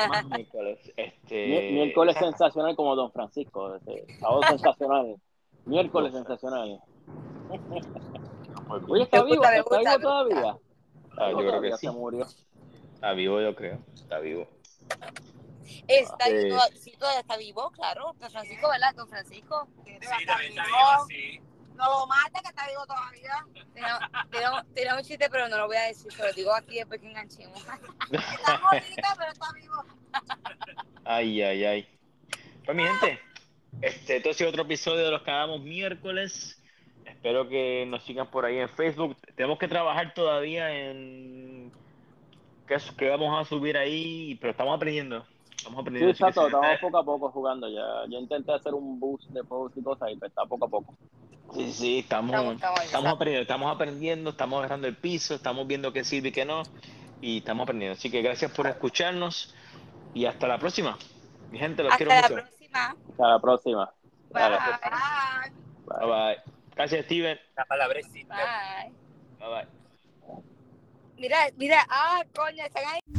más miércoles. Este, Mi- miércoles sensacional como Don Francisco. ese, Sábado sensacional. Miércoles sensacional. Oye, ¿está vivo? ¿Está vivo todavía? Ah, yo creo que sí. se murió. Está vivo, yo creo. Está vivo. Está Eh. vivo, sí, todavía está vivo, claro. Don Francisco, ¿verdad? Don Francisco. Sí, también está vivo, sí. No lo mate, que está vivo todavía. Tiene, un chiste, pero no lo voy a decir. Se lo digo aquí después que enganchemos. Está gordita, pero está vivo. Ay, ay, ay. Pues mi gente, este, esto ha sido otro episodio de los que hagamos miércoles. Espero que nos sigan por ahí en Facebook. Tenemos que trabajar todavía en qué vamos a subir ahí, pero estamos aprendiendo. Estamos Sí, aprendiendo. que exacto, estamos poco a poco jugando. Ya, ya intenté hacer un boost de posts y cosas, y pero está poco a poco. Sí, sí, estamos, Estamos- estamos, estamos- aprendiendo, estamos aprendiendo, estamos agarrando el piso, estamos viendo qué sirve y qué no, y estamos aprendiendo. Así que gracias por escucharnos y hasta la próxima. Mi gente, los Hasta quiero la mucho. próxima. Hasta la próxima. Bye. Dale. Bye. Bye bye. Gracias, Steven. La palabrecita. Bye. Bye bye. Mira, mira, ah, coño, están ahí.